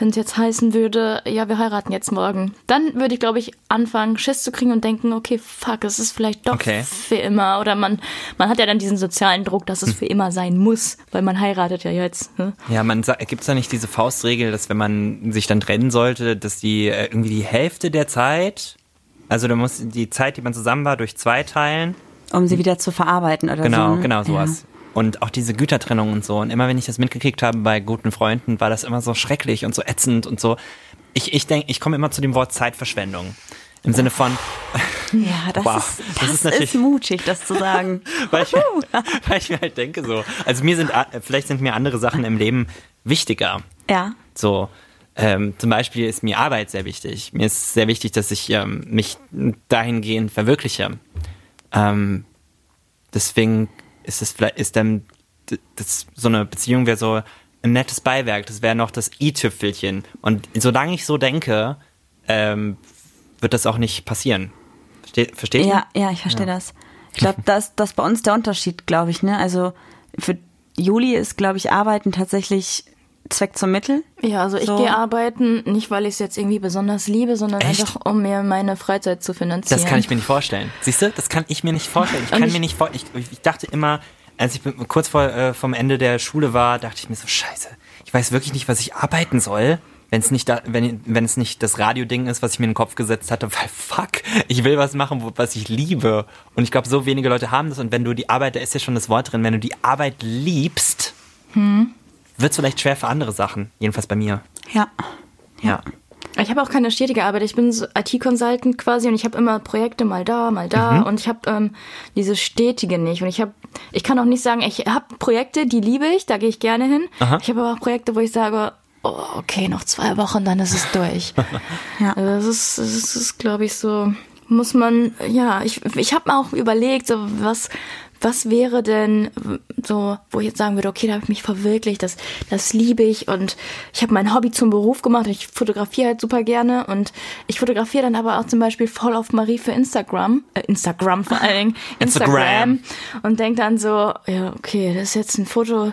Speaker 2: wenn es jetzt heißen würde, ja, wir heiraten jetzt morgen. Dann würde ich, glaube ich, anfangen, Schiss zu kriegen und denken, okay, fuck, es ist vielleicht doch
Speaker 4: Okay.
Speaker 2: für immer. Oder man, man hat ja dann diesen sozialen Druck, dass es für immer sein muss, weil man heiratet ja jetzt. Ne?
Speaker 4: Ja, man gibt es da nicht diese Faustregel, dass wenn man sich dann trennen sollte, dass die äh, irgendwie die Hälfte der Zeit, also du musst die Zeit, die man zusammen war, durch zwei teilen.
Speaker 1: Um sie wieder zu verarbeiten oder
Speaker 4: Genau,
Speaker 1: so. ne?
Speaker 4: genau sowas. Und auch diese Gütertrennung und so. Und immer wenn ich das mitgekriegt habe bei guten Freunden, war das immer so schrecklich und so ätzend und so. Ich, ich denke, ich komme immer zu dem Wort Zeitverschwendung. Im Sinne von,
Speaker 1: Ja, das,
Speaker 4: Wow,
Speaker 1: ist,
Speaker 4: das
Speaker 1: das,
Speaker 4: ist
Speaker 1: ist,
Speaker 4: natürlich-
Speaker 1: mutig, das zu sagen. <laughs>
Speaker 4: weil ich, <laughs> weil ich mir halt denke so. Also mir sind, vielleicht sind mir andere Sachen im Leben wichtiger.
Speaker 1: ja.
Speaker 4: So, ähm, zum Beispiel ist mir Arbeit sehr wichtig. Mir ist sehr wichtig, dass ich ähm, mich dahingehend verwirkliche. Ähm, deswegen ist es vielleicht, ist dann das, so eine Beziehung wäre so ein nettes Beiwerk. Das wäre noch das i-Tüpfelchen. Und solange ich so denke, ähm, wird das auch nicht passieren. Verste versteht
Speaker 1: Ja, ja, ich verstehe das. Ich glaube, das, <laughs> das ist bei uns der Unterschied, glaube ich. Ne? Also für Juli ist, glaube ich, Arbeiten tatsächlich Zweck zum Mittel.
Speaker 2: Ja, also ich
Speaker 1: So.
Speaker 2: gehe arbeiten, nicht weil ich es jetzt irgendwie besonders liebe, sondern
Speaker 4: Echt?
Speaker 2: einfach, um mir meine Freizeit zu finanzieren.
Speaker 4: Das kann ich mir nicht vorstellen. Siehst du, das kann ich mir nicht vorstellen. Ich
Speaker 2: Und
Speaker 4: kann
Speaker 2: ich-
Speaker 4: mir nicht vor, ich, ich dachte immer, als ich kurz vor äh, vom Ende der Schule war, dachte ich mir so Scheiße. Ich weiß wirklich nicht, was ich arbeiten soll, wenn es nicht da, wenn wenn es nicht das Radioding ist, was ich mir in den Kopf gesetzt hatte, weil fuck, ich will was machen, wo, was ich liebe. Und ich glaube, so wenige Leute haben das. Und wenn du die Arbeit, da ist ja schon das Wort drin, wenn du die Arbeit liebst, wird es vielleicht schwer für andere Sachen. Jedenfalls bei mir.
Speaker 1: Ja.
Speaker 4: Ja.
Speaker 2: Ich habe auch keine stetige Arbeit. Ich bin so IT-Consultant quasi und ich habe immer Projekte mal da, mal da und ich habe ähm, diese stetige nicht. Und ich habe, ich kann auch nicht sagen, ich habe Projekte, die liebe ich, da gehe ich gerne hin.
Speaker 4: Aha.
Speaker 2: Ich habe aber auch Projekte, wo ich sage, oh, okay, noch zwei Wochen, dann ist es durch. <laughs>
Speaker 1: Ja.
Speaker 2: Also das ist, das ist, glaube ich, so, muss man, ja, ich, ich habe mir auch überlegt, so was, was wäre denn so, wo ich jetzt sagen würde, okay, da habe ich mich verwirklicht, das, das liebe ich und ich habe mein Hobby zum Beruf gemacht. Ich fotografiere halt super gerne und ich fotografiere dann aber auch zum Beispiel voll auf Marie für Instagram, äh, Instagram vor allen Dingen, <laughs>
Speaker 4: Instagram.
Speaker 2: Instagram und denke dann so, ja, okay, das ist jetzt ein Foto,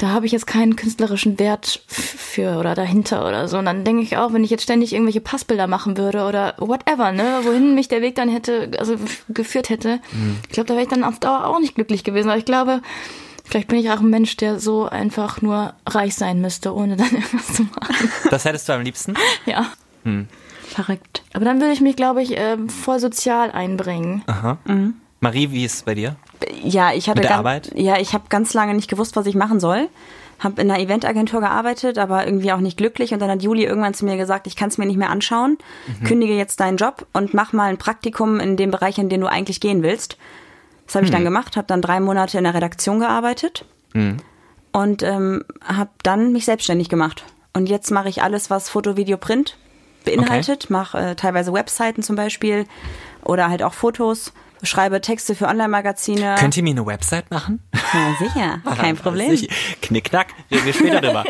Speaker 2: da habe ich jetzt keinen künstlerischen Wert für oder dahinter oder so. Und dann denke ich auch, wenn ich jetzt ständig irgendwelche Passbilder machen würde oder whatever, ne, wohin mich der Weg dann hätte, also geführt hätte, ich glaube, da wäre ich dann auf Dauer auch nicht glücklich gewesen. Aber ich glaube, vielleicht bin ich auch ein Mensch, der so einfach nur reich sein müsste, ohne dann <laughs> irgendwas zu machen.
Speaker 4: Das hättest du am liebsten?
Speaker 2: ja.
Speaker 1: Verrückt.
Speaker 2: Aber dann würde ich mich, glaube ich, ähm, voll sozial einbringen.
Speaker 4: Marie, wie ist es bei dir?
Speaker 1: Ja, ich hatte
Speaker 4: Mit der
Speaker 1: ganz,
Speaker 4: Arbeit?
Speaker 1: Ja, ich habe ganz lange nicht gewusst, was ich machen soll. Habe in einer Eventagentur gearbeitet, aber irgendwie auch nicht glücklich. Und dann hat Juli irgendwann zu mir gesagt, ich kann es mir nicht mehr anschauen. Kündige jetzt deinen Job und mach mal ein Praktikum in dem Bereich, in den du eigentlich gehen willst. Das habe ich dann gemacht, habe dann drei Monate in der Redaktion gearbeitet und ähm, habe dann mich selbstständig gemacht. Und jetzt mache ich alles, was Foto, Video, Print beinhaltet. Mache äh, teilweise Webseiten zum Beispiel oder halt auch Fotos. Schreibe Texte für Online-Magazine.
Speaker 4: Könnt ihr mir eine Website machen?
Speaker 1: Ja, sicher, <laughs> kein Problem.
Speaker 4: Knickknack, reden wir später <laughs> drüber.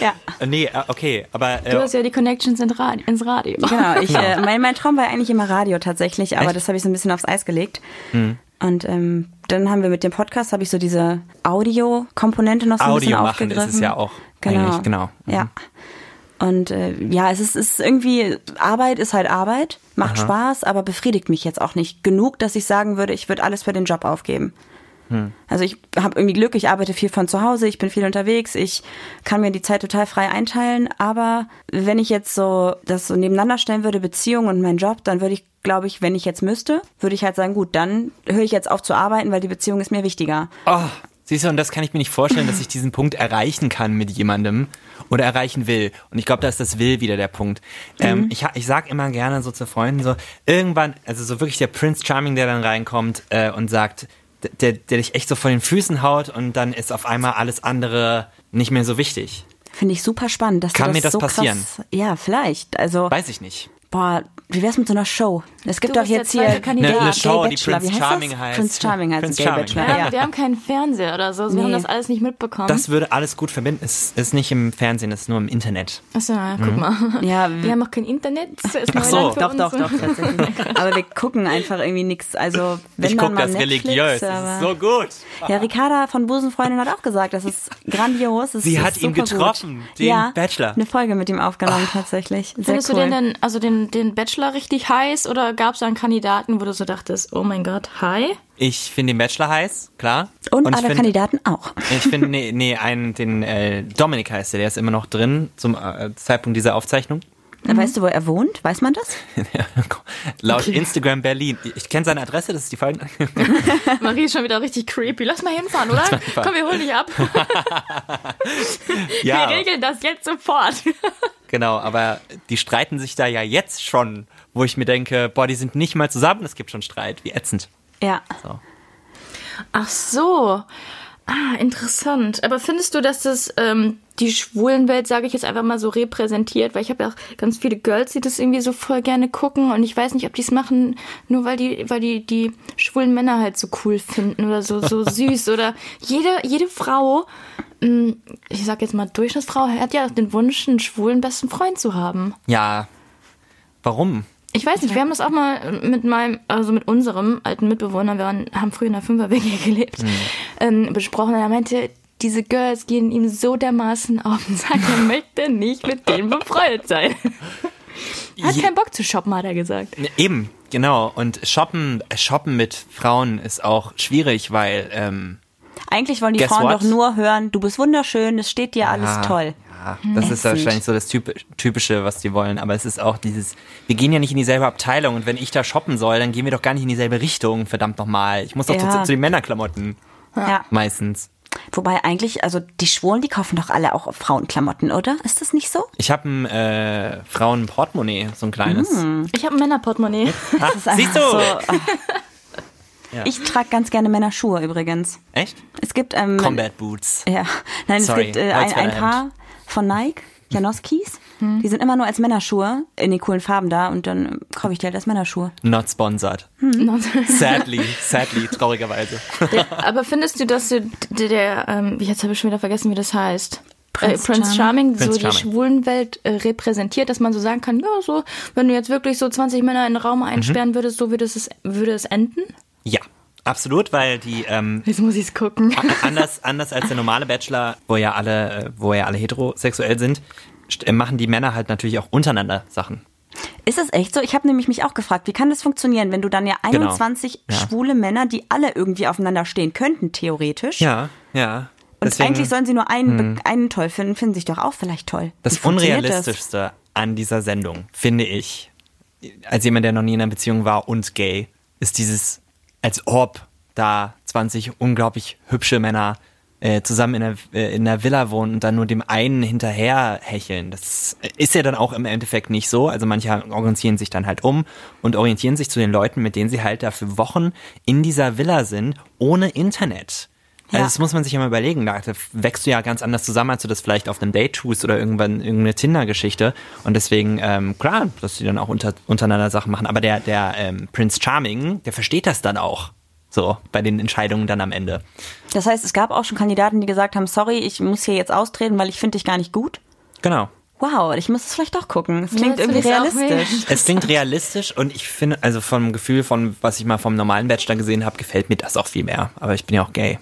Speaker 1: Ja.
Speaker 4: nee, äh, okay, aber
Speaker 2: Du
Speaker 4: äh,
Speaker 2: hast ja die Connections ins Radio. Ins Radio.
Speaker 1: Genau, ich, äh, mein, mein Traum war eigentlich immer Radio tatsächlich, aber
Speaker 4: Echt?
Speaker 1: Das habe ich so ein bisschen aufs Eis gelegt. Und ähm, dann haben wir mit dem Podcast, habe ich so diese Audio-Komponente noch so ein bisschen
Speaker 4: Audio machen ist es ja auch
Speaker 1: Genau.
Speaker 4: eigentlich, genau.
Speaker 1: Ja. Und äh, ja, es ist, es ist irgendwie, Arbeit ist halt Arbeit, macht Spaß, aber befriedigt mich jetzt auch nicht genug, dass ich sagen würde, ich würde alles für den Job aufgeben.
Speaker 4: Hm.
Speaker 1: Also ich habe irgendwie Glück, ich arbeite viel von zu Hause, ich bin viel unterwegs, ich kann mir die Zeit total frei einteilen, aber wenn ich jetzt so das so nebeneinander stellen würde, Beziehung und mein Job, dann würde ich, glaube ich, wenn ich jetzt müsste, würde ich halt sagen, gut, dann höre ich jetzt auf zu arbeiten, weil die Beziehung ist mir wichtiger.
Speaker 4: Oh, siehst du, und das kann ich mir nicht vorstellen, dass ich diesen Punkt erreichen kann mit jemandem oder erreichen will. Und ich glaube, da ist das Will wieder der Punkt. Ähm, ich, ha- ich sag immer gerne so zu Freunden so, irgendwann, also so wirklich der Prince Charming, der dann reinkommt äh, und sagt, der, der dich echt so vor den Füßen haut und dann ist auf einmal alles andere nicht mehr so wichtig.
Speaker 1: Finde ich super spannend, dass
Speaker 4: Kann
Speaker 1: du das
Speaker 4: mir das
Speaker 1: so
Speaker 4: passieren?
Speaker 1: krass. Ja, vielleicht. Also
Speaker 4: Weiß ich nicht.
Speaker 1: Boah, wie wär's mit so einer Show? Es gibt
Speaker 2: Du
Speaker 1: doch jetzt hier
Speaker 2: Kandidat.
Speaker 4: Eine, Show, die
Speaker 1: Bachelor,
Speaker 4: Prince
Speaker 1: wie heißt
Speaker 4: Charming
Speaker 1: das?
Speaker 4: heißt.
Speaker 1: Prince Charming heißt
Speaker 4: Prince
Speaker 1: Gay
Speaker 4: Charming,
Speaker 1: Bachelor,
Speaker 2: Wir,
Speaker 1: ja.
Speaker 2: haben, wir haben keinen Fernseher oder so. Wir
Speaker 1: Nee.
Speaker 2: haben das alles nicht mitbekommen.
Speaker 4: Das würde alles gut verbinden. Es ist nicht im Fernsehen, es ist nur im Internet.
Speaker 2: Achso, ja, guck mal.
Speaker 1: Ja,
Speaker 2: Wir haben auch kein Internet.
Speaker 4: Ach so.
Speaker 1: Doch,
Speaker 2: uns.
Speaker 1: doch, doch, tatsächlich. Aber wir gucken einfach irgendwie nichts. Also, wenn
Speaker 4: ich gucke
Speaker 1: mal
Speaker 4: das
Speaker 1: Netflix,
Speaker 4: religiös. Das ist so gut.
Speaker 1: Ja, Ricarda von Busenfreundin hat auch gesagt, das ist grandios. Das
Speaker 4: Sie
Speaker 1: ist
Speaker 4: hat ihn getroffen,
Speaker 1: gut.
Speaker 4: den
Speaker 1: ja,
Speaker 4: Bachelor.
Speaker 1: eine Folge mit ihm aufgenommen tatsächlich. Sehr
Speaker 2: Findest
Speaker 1: cool.
Speaker 2: du den denn, also den, den Bachelor richtig heiß oder gab es da einen Kandidaten, wo du so dachtest, oh mein Gott, hi?
Speaker 4: Ich finde den Bachelor heiß, klar.
Speaker 1: Und,
Speaker 4: ich
Speaker 1: alle
Speaker 4: finde-
Speaker 1: Kandidaten auch.
Speaker 4: Ich finde, nee, nee, einen, den äh, Dominik heißt der, der ist immer noch drin zum äh, Zeitpunkt dieser Aufzeichnung.
Speaker 1: Weißt du, wo er wohnt? Weiß man das? <laughs>
Speaker 4: Laut Instagram Berlin. Ich kenne seine Adresse, das ist die folgende. <laughs>
Speaker 2: Marie ist schon wieder richtig creepy. Lass mal hinfahren, oder?
Speaker 4: hinfahren.
Speaker 2: Komm, wir holen dich ab. <laughs>
Speaker 4: ja,
Speaker 2: Wir regeln das jetzt sofort.
Speaker 4: genau, aber die streiten sich da ja jetzt schon, wo ich mir denke, boah, die sind nicht mal zusammen, es gibt schon Streit, wie ätzend.
Speaker 1: Ja.
Speaker 4: So.
Speaker 2: Ach so. Ah, interessant. Aber findest du, dass das ähm, die Schwulenwelt, sage ich jetzt einfach mal so, repräsentiert? Weil ich habe ja auch ganz viele Girls, die das irgendwie so voll gerne gucken und ich weiß nicht, ob die es machen, nur weil die, weil die die schwulen Männer halt so cool finden oder so so <laughs> süß oder jede jede Frau, mh, ich sag jetzt mal Durchschnittsfrau, hat ja den Wunsch, einen schwulen besten Freund zu haben.
Speaker 4: Ja, warum?
Speaker 2: Ich weiß nicht, wir haben das auch mal mit meinem, also mit unserem alten Mitbewohner, wir waren, haben früher in der Fünfer-WG gelebt, ähm, besprochen. Und er meinte, diese Girls gehen ihm so dermaßen auf den Sack, er möchte nicht mit denen befreundet sein. <laughs> Hat
Speaker 4: Je-
Speaker 2: keinen Bock zu shoppen, hat er gesagt.
Speaker 4: Eben, genau. Und shoppen, shoppen mit Frauen ist auch schwierig, weil ähm,
Speaker 1: Eigentlich wollen die Frauen
Speaker 4: what?
Speaker 1: doch nur hören, du bist wunderschön, es steht dir alles
Speaker 4: Ah,
Speaker 1: toll.
Speaker 4: Ja, das ist wahrscheinlich so das Typ- Typische, was die wollen. Aber es ist auch dieses, wir gehen ja nicht in dieselbe Abteilung und wenn ich da shoppen soll, dann gehen wir doch gar nicht in dieselbe Richtung, verdammt nochmal. Ich muss doch
Speaker 1: Ja.
Speaker 4: zu, zu den Männerklamotten.
Speaker 1: Ja.
Speaker 4: Meistens.
Speaker 1: Wobei eigentlich, also die Schwulen, die kaufen doch alle auch Frauenklamotten, oder? Ist das nicht so?
Speaker 4: Ich habe ein äh, Frauenportemonnaie, so ein kleines.
Speaker 2: Ich habe ein Männerportemonnaie.
Speaker 4: Ah, <laughs>
Speaker 1: Das ist einfach
Speaker 4: siehst du?
Speaker 1: So, <laughs> Ich trage ganz gerne Männerschuhe übrigens.
Speaker 4: Echt?
Speaker 1: Es gibt ähm,
Speaker 4: Combat Boots.
Speaker 1: Ja, nein,
Speaker 4: Sorry,
Speaker 1: es gibt äh, ein, ein paar von Nike, Janoskis. Die sind immer nur als Männerschuhe in den coolen Farben da und dann äh, kaufe ich die halt als Männerschuhe.
Speaker 4: Not sponsored. Sadly, sadly, traurigerweise.
Speaker 2: Aber findest du, dass du der, der ähm, jetzt habe ich schon wieder vergessen, wie das heißt?
Speaker 1: Prince
Speaker 2: äh, Prince Charming,
Speaker 4: Prince
Speaker 2: so die
Speaker 4: Charming.
Speaker 2: Schwulenwelt äh, repräsentiert, dass man so sagen kann, ja, so, wenn du jetzt wirklich so 20 Männer in einen Raum einsperren würdest, so würde es, würde es enden?
Speaker 4: Ja, absolut, weil die ähm,
Speaker 2: Jetzt muss ich es gucken.
Speaker 4: anders, anders als der normale Bachelor, wo ja alle, äh, wo ja alle heterosexuell sind, äh, machen die Männer halt natürlich auch untereinander Sachen.
Speaker 1: Ist es echt so? Ich habe nämlich mich auch gefragt, wie kann das funktionieren, wenn du dann ja
Speaker 4: Genau.
Speaker 1: 21
Speaker 4: Ja.
Speaker 1: schwule Männer, die alle irgendwie aufeinander stehen könnten, theoretisch.
Speaker 4: Ja, ja.
Speaker 1: Und
Speaker 4: Deswegen,
Speaker 1: eigentlich sollen sie nur einen, be- einen toll finden, finden sich doch auch vielleicht toll.
Speaker 4: das Unrealistischste an dieser Sendung, finde ich, als jemand, der noch nie in einer Beziehung war und gay, ist dieses, als ob da 20 unglaublich hübsche Männer äh, zusammen in einer, äh, in einer Villa wohnen und dann nur dem einen hinterher hecheln. Das ist ja dann auch im Endeffekt nicht so. Also manche orientieren sich dann halt um und orientieren sich zu den Leuten, mit denen sie halt da für Wochen in dieser Villa sind, ohne Internet. Also das muss man sich ja mal überlegen. Da wächst du ja ganz anders zusammen, als du das vielleicht auf einem Date tust oder irgendwann irgendeine Tinder-Geschichte. Und deswegen, ähm, klar, dass die dann auch unter, untereinander Sachen machen. Aber der, der ähm, Prince Charming, der versteht das dann auch. So, bei den Entscheidungen dann am Ende.
Speaker 1: Das heißt, es gab auch schon Kandidaten, die gesagt haben, sorry, ich muss hier jetzt austreten, weil ich finde dich gar nicht gut.
Speaker 4: Genau.
Speaker 1: Wow, ich muss es vielleicht doch gucken. Es klingt
Speaker 2: jetzt
Speaker 1: irgendwie realistisch.
Speaker 4: Es klingt realistisch und ich finde, also vom Gefühl von, was ich mal vom normalen Bachelor gesehen habe, gefällt mir das auch viel mehr. Aber ich bin ja auch gay.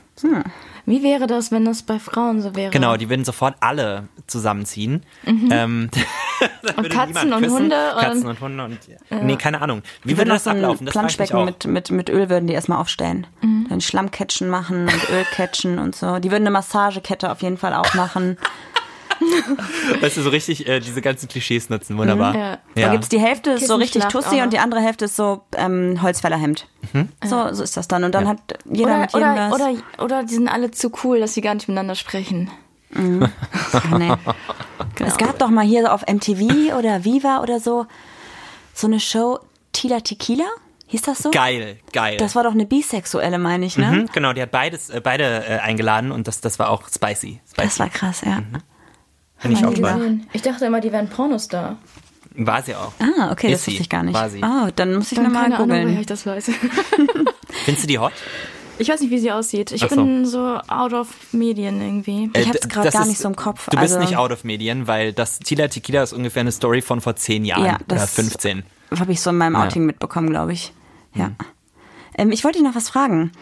Speaker 2: Wie wäre das, wenn das bei Frauen so wäre?
Speaker 4: Genau, die würden sofort alle zusammenziehen. Ähm, <laughs> da würde
Speaker 2: Mhm. Katzen und Hunde und-
Speaker 4: Katzen und Hunde und nee, keine Ahnung. Wie
Speaker 1: Die
Speaker 4: würde das
Speaker 1: so ein
Speaker 4: ablaufen? Das
Speaker 1: Planschbecken mit, mit, mit Öl würden die erstmal aufstellen. Dann Schlammcatchen machen und Ölcatchen und so. Die würden eine Massagekette auf jeden Fall auch machen. <laughs>
Speaker 4: Weißt du, so richtig äh, diese ganzen Klischees nutzen. Wunderbar.
Speaker 2: Ja.
Speaker 1: Da gibt's die Hälfte ist so richtig Tussi und die andere Hälfte ist so ähm, Holzfällerhemd. So, so ist das dann. Und dann
Speaker 4: Ja.
Speaker 1: hat jeder
Speaker 2: Oder,
Speaker 1: mit jedem
Speaker 2: oder, oder, oder die sind alle zu cool, dass sie gar nicht miteinander sprechen. <laughs>
Speaker 1: Ah, nee. Es gab doch mal hier auf MTV oder Viva oder so so eine Show Tila Tequila. Hieß das so?
Speaker 4: Geil, geil.
Speaker 1: Das war doch eine bisexuelle, meine ich, ne?
Speaker 4: mhm, genau, die hat beides, äh, beide äh, eingeladen und das, das war auch spicy. spicy.
Speaker 1: Das war krass, ja.
Speaker 4: Finde ich auch
Speaker 1: gesehen.
Speaker 2: Ich dachte immer, die wären Pornostar.
Speaker 4: War sie auch.
Speaker 1: Ah, okay, das
Speaker 4: Ist sie.
Speaker 1: wusste ich gar nicht.
Speaker 4: War sie.
Speaker 1: Ah, dann muss ich
Speaker 2: Dann
Speaker 1: nochmal
Speaker 2: keine Ahnung, woher
Speaker 1: googeln.
Speaker 2: ich das weiß. <laughs>
Speaker 4: Findest du die hot?
Speaker 2: Ich weiß nicht, wie sie aussieht. Ich
Speaker 4: so.
Speaker 2: bin so out of Medien irgendwie.
Speaker 1: Ich hab's
Speaker 4: d-
Speaker 1: grad
Speaker 4: das
Speaker 1: gar
Speaker 4: ist-
Speaker 1: nicht so im Kopf,
Speaker 4: Du bist
Speaker 1: also-
Speaker 4: nicht out of Medien, weil das Tila Tequila ist ungefähr eine Story von vor zehn Jahren
Speaker 1: Ja,
Speaker 4: oder
Speaker 1: das
Speaker 4: 15.
Speaker 1: habe ich so in meinem
Speaker 4: Ja.
Speaker 1: Outing mitbekommen, glaube ich. Ja.
Speaker 4: Mhm.
Speaker 1: Ähm, ich wollte dich noch was fragen.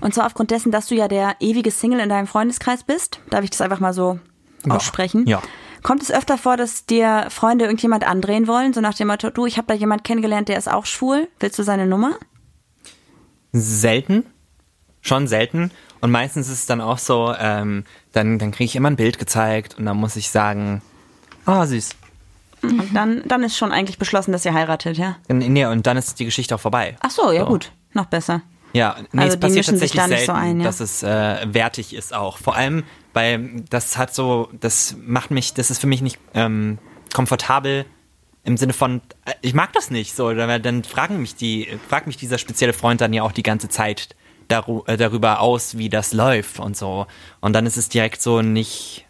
Speaker 1: Und zwar aufgrund dessen, dass du ja der ewige Single in deinem Freundeskreis bist. Darf ich das einfach mal so aussprechen?
Speaker 4: Ja.
Speaker 1: Kommt es öfter vor, dass dir Freunde irgendjemand andrehen wollen? So nach dem Motto, du, ich habe da jemand kennengelernt, der ist auch schwul. Willst du seine Nummer?
Speaker 4: Selten, schon selten. Und meistens ist es dann auch so, ähm, dann, dann kriege ich immer ein Bild gezeigt und dann muss ich sagen, oh süß.
Speaker 1: Und dann, dann ist schon eigentlich beschlossen, dass ihr heiratet, ja?
Speaker 4: Nee, und dann ist die Geschichte auch vorbei.
Speaker 1: Ach so, ja
Speaker 4: So.
Speaker 1: gut. Noch besser.
Speaker 4: Ja, nee,
Speaker 1: Also
Speaker 4: es passiert tatsächlich
Speaker 1: da nicht so
Speaker 4: selten,
Speaker 1: ein, ja?
Speaker 4: dass es äh, wertig ist auch. Vor allem, weil das hat so, das macht mich, das ist für mich nicht ähm, komfortabel im Sinne von, äh, ich mag das nicht so. Dann fragen mich die, fragt mich dieser spezielle Freund dann ja auch die ganze Zeit daru äh, darüber aus, wie das läuft und so. Und dann ist es direkt so nicht,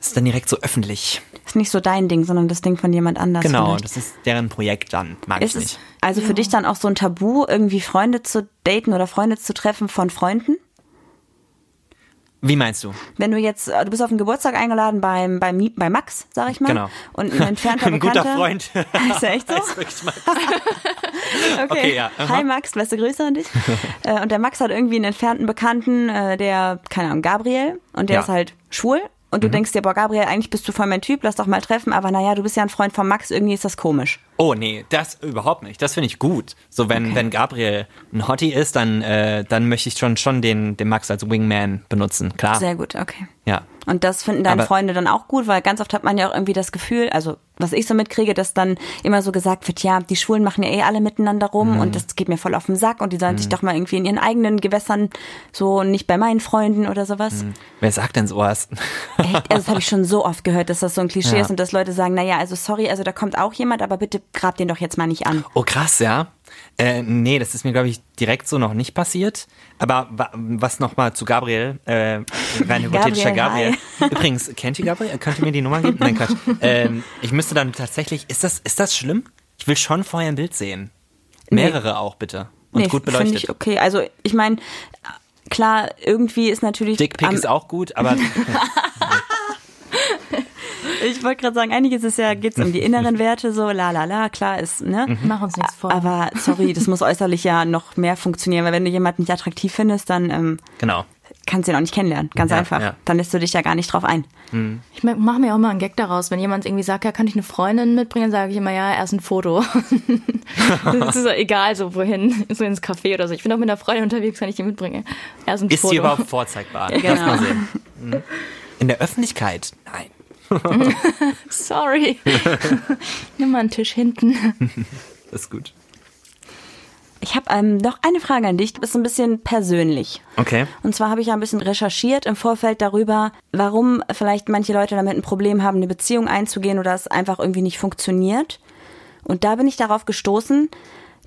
Speaker 4: ist dann direkt so öffentlich.
Speaker 1: Ist nicht so dein Ding, sondern das Ding von jemand anders.
Speaker 4: Genau,
Speaker 1: vielleicht.
Speaker 4: das ist deren Projekt dann, mag
Speaker 1: Ist
Speaker 4: ich
Speaker 1: es
Speaker 4: nicht.
Speaker 1: also für dich dann auch so ein Tabu, irgendwie Freunde zu daten oder Freunde zu treffen von Freunden?
Speaker 4: Wie meinst du?
Speaker 1: Wenn du jetzt, äh, du bist auf einen Geburtstag eingeladen beim, beim, bei Max, sag ich mal.
Speaker 4: Genau.
Speaker 1: Und ein entfernter <laughs>
Speaker 4: Ein guter
Speaker 1: Bekannter.
Speaker 4: Freund. <laughs>
Speaker 1: Ist ja echt so? <laughs>
Speaker 4: Mal
Speaker 1: Okay,
Speaker 4: Okay, ja.
Speaker 1: Hi Max, beste Grüße an dich. Äh, und der Max hat irgendwie einen entfernten Bekannten, äh, der, keine Ahnung, Gabriel. Und der
Speaker 4: Ja.
Speaker 1: Ist halt schwul. Und du denkst dir, boah, Gabriel, eigentlich bist du voll mein Typ, lass doch mal treffen. Aber naja, du bist ja ein Freund von Max, irgendwie ist das komisch.
Speaker 4: Oh nee, das überhaupt nicht. Das finde ich gut. So wenn wenn Gabriel ein Hottie ist, dann äh, dann möchte ich schon schon den den Max als Wingman benutzen. Klar.
Speaker 1: Sehr gut, okay.
Speaker 4: Ja.
Speaker 1: Und das finden deine
Speaker 4: Aber-
Speaker 1: Freunde dann auch gut, weil ganz oft hat man ja auch irgendwie das Gefühl, also was ich so mitkriege, dass dann immer so gesagt wird, ja, die Schwulen machen ja eh alle miteinander rum
Speaker 4: Mhm.
Speaker 1: und das geht mir voll auf den Sack und die sollen sich doch mal irgendwie in ihren eigenen Gewässern so nicht bei meinen Freunden oder sowas.
Speaker 4: Wer sagt denn sowas?
Speaker 1: Echt? Also das habe ich schon so oft gehört, dass das so ein Klischee
Speaker 4: Ja.
Speaker 1: ist und dass Leute sagen, naja, also sorry, also da kommt auch jemand, aber bitte grab den doch jetzt mal nicht an.
Speaker 4: Oh krass, ja. Äh, nee, das ist mir glaube ich direkt so noch nicht passiert. Aber wa was noch mal zu Gabriel, äh, rein <laughs> hypothetischer
Speaker 1: Gabriel,
Speaker 4: Gabriel. <laughs> Übrigens, kennt ihr Gabriel? Könnt ihr mir die Nummer geben? Nein, Quatsch. <laughs> Ähm, ich müsste dann tatsächlich, ist das ist das schlimm? Ich will schon vorher ein Bild sehen. Mehrere auch bitte und gut
Speaker 1: finde
Speaker 4: beleuchtet.
Speaker 1: ich okay. Also ich meine, klar, irgendwie ist natürlich
Speaker 4: Dickpick
Speaker 1: am-
Speaker 4: ist auch gut, aber
Speaker 1: Ich wollte gerade sagen, einiges ist ja, geht's um die inneren Werte, so la la la, klar ist, ne?
Speaker 4: Mhm.
Speaker 2: Mach uns nichts vor.
Speaker 1: Aber sorry, das muss äußerlich ja noch mehr funktionieren, weil wenn du jemanden nicht attraktiv findest, dann ähm,
Speaker 4: genau.
Speaker 1: kannst du ihn auch nicht kennenlernen. Ganz
Speaker 4: Ja,
Speaker 1: einfach.
Speaker 4: ja.
Speaker 1: Dann lässt du dich ja gar nicht drauf ein.
Speaker 2: Ich mache mir auch mal einen Gag daraus. Wenn jemand irgendwie sagt, ja, kann ich eine Freundin mitbringen, sage ich immer, ja, erst ein Foto. <laughs> das ist so egal, so wohin, so ins Café oder so. Ich bin auch mit einer Freundin unterwegs, kann ich die mitbringen. Erst ein
Speaker 4: Ist
Speaker 2: Foto.
Speaker 4: sie überhaupt vorzeigbar?
Speaker 1: Ja, genau. <laughs>
Speaker 4: Lass mal sehen. Mhm. In der Öffentlichkeit? Nein. <laughs>
Speaker 2: Sorry. <laughs> Nimm mal einen Tisch hinten.
Speaker 4: Das <laughs> ist gut.
Speaker 1: Ich habe ähm, noch eine Frage an dich, du bist ein bisschen persönlich.
Speaker 4: Okay.
Speaker 1: Und zwar habe ich ja ein bisschen recherchiert im Vorfeld darüber, warum vielleicht manche Leute damit ein Problem haben, eine Beziehung einzugehen oder es einfach irgendwie nicht funktioniert. Und da bin ich darauf gestoßen,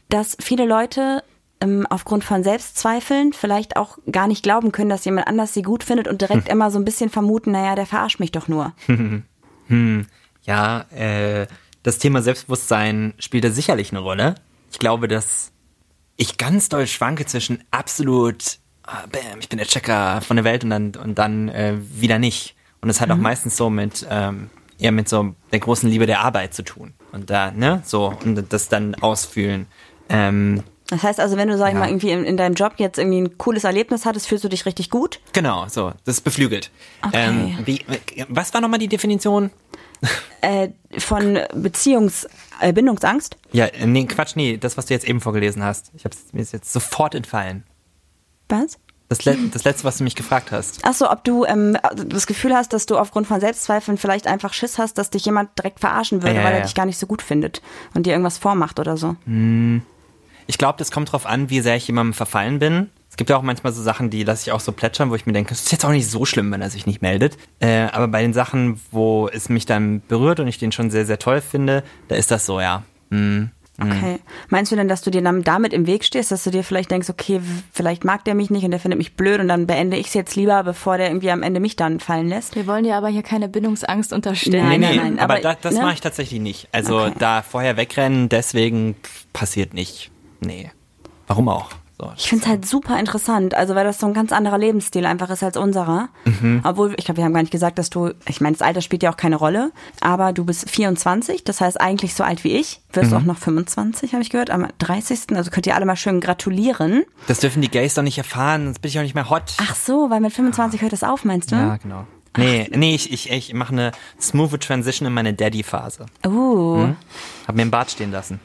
Speaker 1: dass viele Leute ähm, aufgrund von Selbstzweifeln vielleicht auch gar nicht glauben können, dass jemand anders sie gut findet und direkt immer so ein bisschen vermuten, naja, der verarscht mich doch nur. <laughs>
Speaker 4: Ja, äh, das Thema Selbstbewusstsein spielt da sicherlich eine Rolle. Ich glaube, dass ich ganz doll schwanke zwischen absolut, ah, bam, ich bin der Checker von der Welt und dann, und dann äh, wieder nicht. Und das hat auch meistens so mit, ähm, eher mit so der großen Liebe der Arbeit zu tun. Und da, ne, so, und das dann ausfühlen. Ähm,
Speaker 1: Das heißt also, wenn du, sag ich
Speaker 4: Ja.
Speaker 1: mal, irgendwie in, in deinem Job jetzt irgendwie ein cooles Erlebnis hattest, fühlst du dich richtig gut?
Speaker 4: genau, so, das ist beflügelt.
Speaker 1: Okay.
Speaker 4: Ähm, wie, was war nochmal die Definition?
Speaker 1: Äh, von Beziehungs, äh, Bindungsangst?
Speaker 4: Ja, äh, nee, Quatsch, nee, das, was du jetzt eben vorgelesen hast. Ich hab's, mir ist jetzt sofort entfallen.
Speaker 1: Was?
Speaker 4: Das, Le das letzte, was du mich gefragt hast.
Speaker 1: Ach so, ob du ähm, das Gefühl hast, dass du aufgrund von Selbstzweifeln vielleicht einfach Schiss hast, dass dich jemand direkt verarschen würde,
Speaker 4: Ja,
Speaker 1: weil er
Speaker 4: ja.
Speaker 1: dich gar nicht so gut findet und dir irgendwas vormacht oder so.
Speaker 4: Ich glaube, das kommt drauf an, wie sehr ich jemandem verfallen bin. Es gibt ja auch manchmal so Sachen, die lasse ich auch so plätschern, wo ich mir denke, es ist jetzt auch nicht so schlimm, wenn er sich nicht meldet. Äh, aber bei den Sachen, wo es mich dann berührt und ich den schon sehr, sehr toll finde, da ist das so, ja. Hm.
Speaker 1: Okay. Meinst du denn, dass du dir dann damit im Weg stehst, dass du dir vielleicht denkst, okay, vielleicht mag der mich nicht und der findet mich blöd und dann beende ich es jetzt lieber, bevor der irgendwie am Ende mich dann fallen lässt?
Speaker 2: Wir wollen dir aber hier keine Bindungsangst unterstellen.
Speaker 1: Nein, nein,
Speaker 4: nee,
Speaker 1: nein,
Speaker 4: aber,
Speaker 1: aber,
Speaker 4: da, das
Speaker 1: ne?
Speaker 4: mache ich tatsächlich nicht. Also
Speaker 1: Okay.
Speaker 4: da vorher wegrennen, deswegen passiert nicht. Nee. Warum auch? So,
Speaker 1: Ich finde es halt super interessant, also weil das so ein ganz anderer Lebensstil einfach ist als unserer.
Speaker 4: Mhm.
Speaker 1: Obwohl, ich glaube, wir haben gar nicht gesagt, dass du, ich meine, das Alter spielt ja auch keine Rolle, aber du bist 24, das heißt eigentlich so alt wie ich, wirst
Speaker 4: Mhm.
Speaker 1: auch noch 25, habe ich gehört, am 30. Also könnt ihr alle mal schön gratulieren.
Speaker 4: das dürfen die Gays doch nicht erfahren, sonst bin ich auch nicht mehr hot.
Speaker 1: Ach so, weil mit 25 hört das auf, meinst du?
Speaker 4: Ja, genau. Nee, nee, ich, ich, ich mache eine smooth Transition in meine Daddy-Phase.
Speaker 1: Uh,
Speaker 4: Hab mir einen Bart stehen lassen.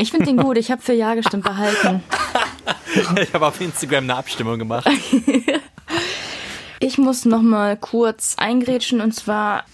Speaker 2: Ich finde den gut. Ich habe für Ja gestimmt behalten. <laughs>
Speaker 4: Ich habe auf Instagram eine Abstimmung gemacht. <laughs>
Speaker 2: Ich muss noch mal kurz eingrätschen und zwar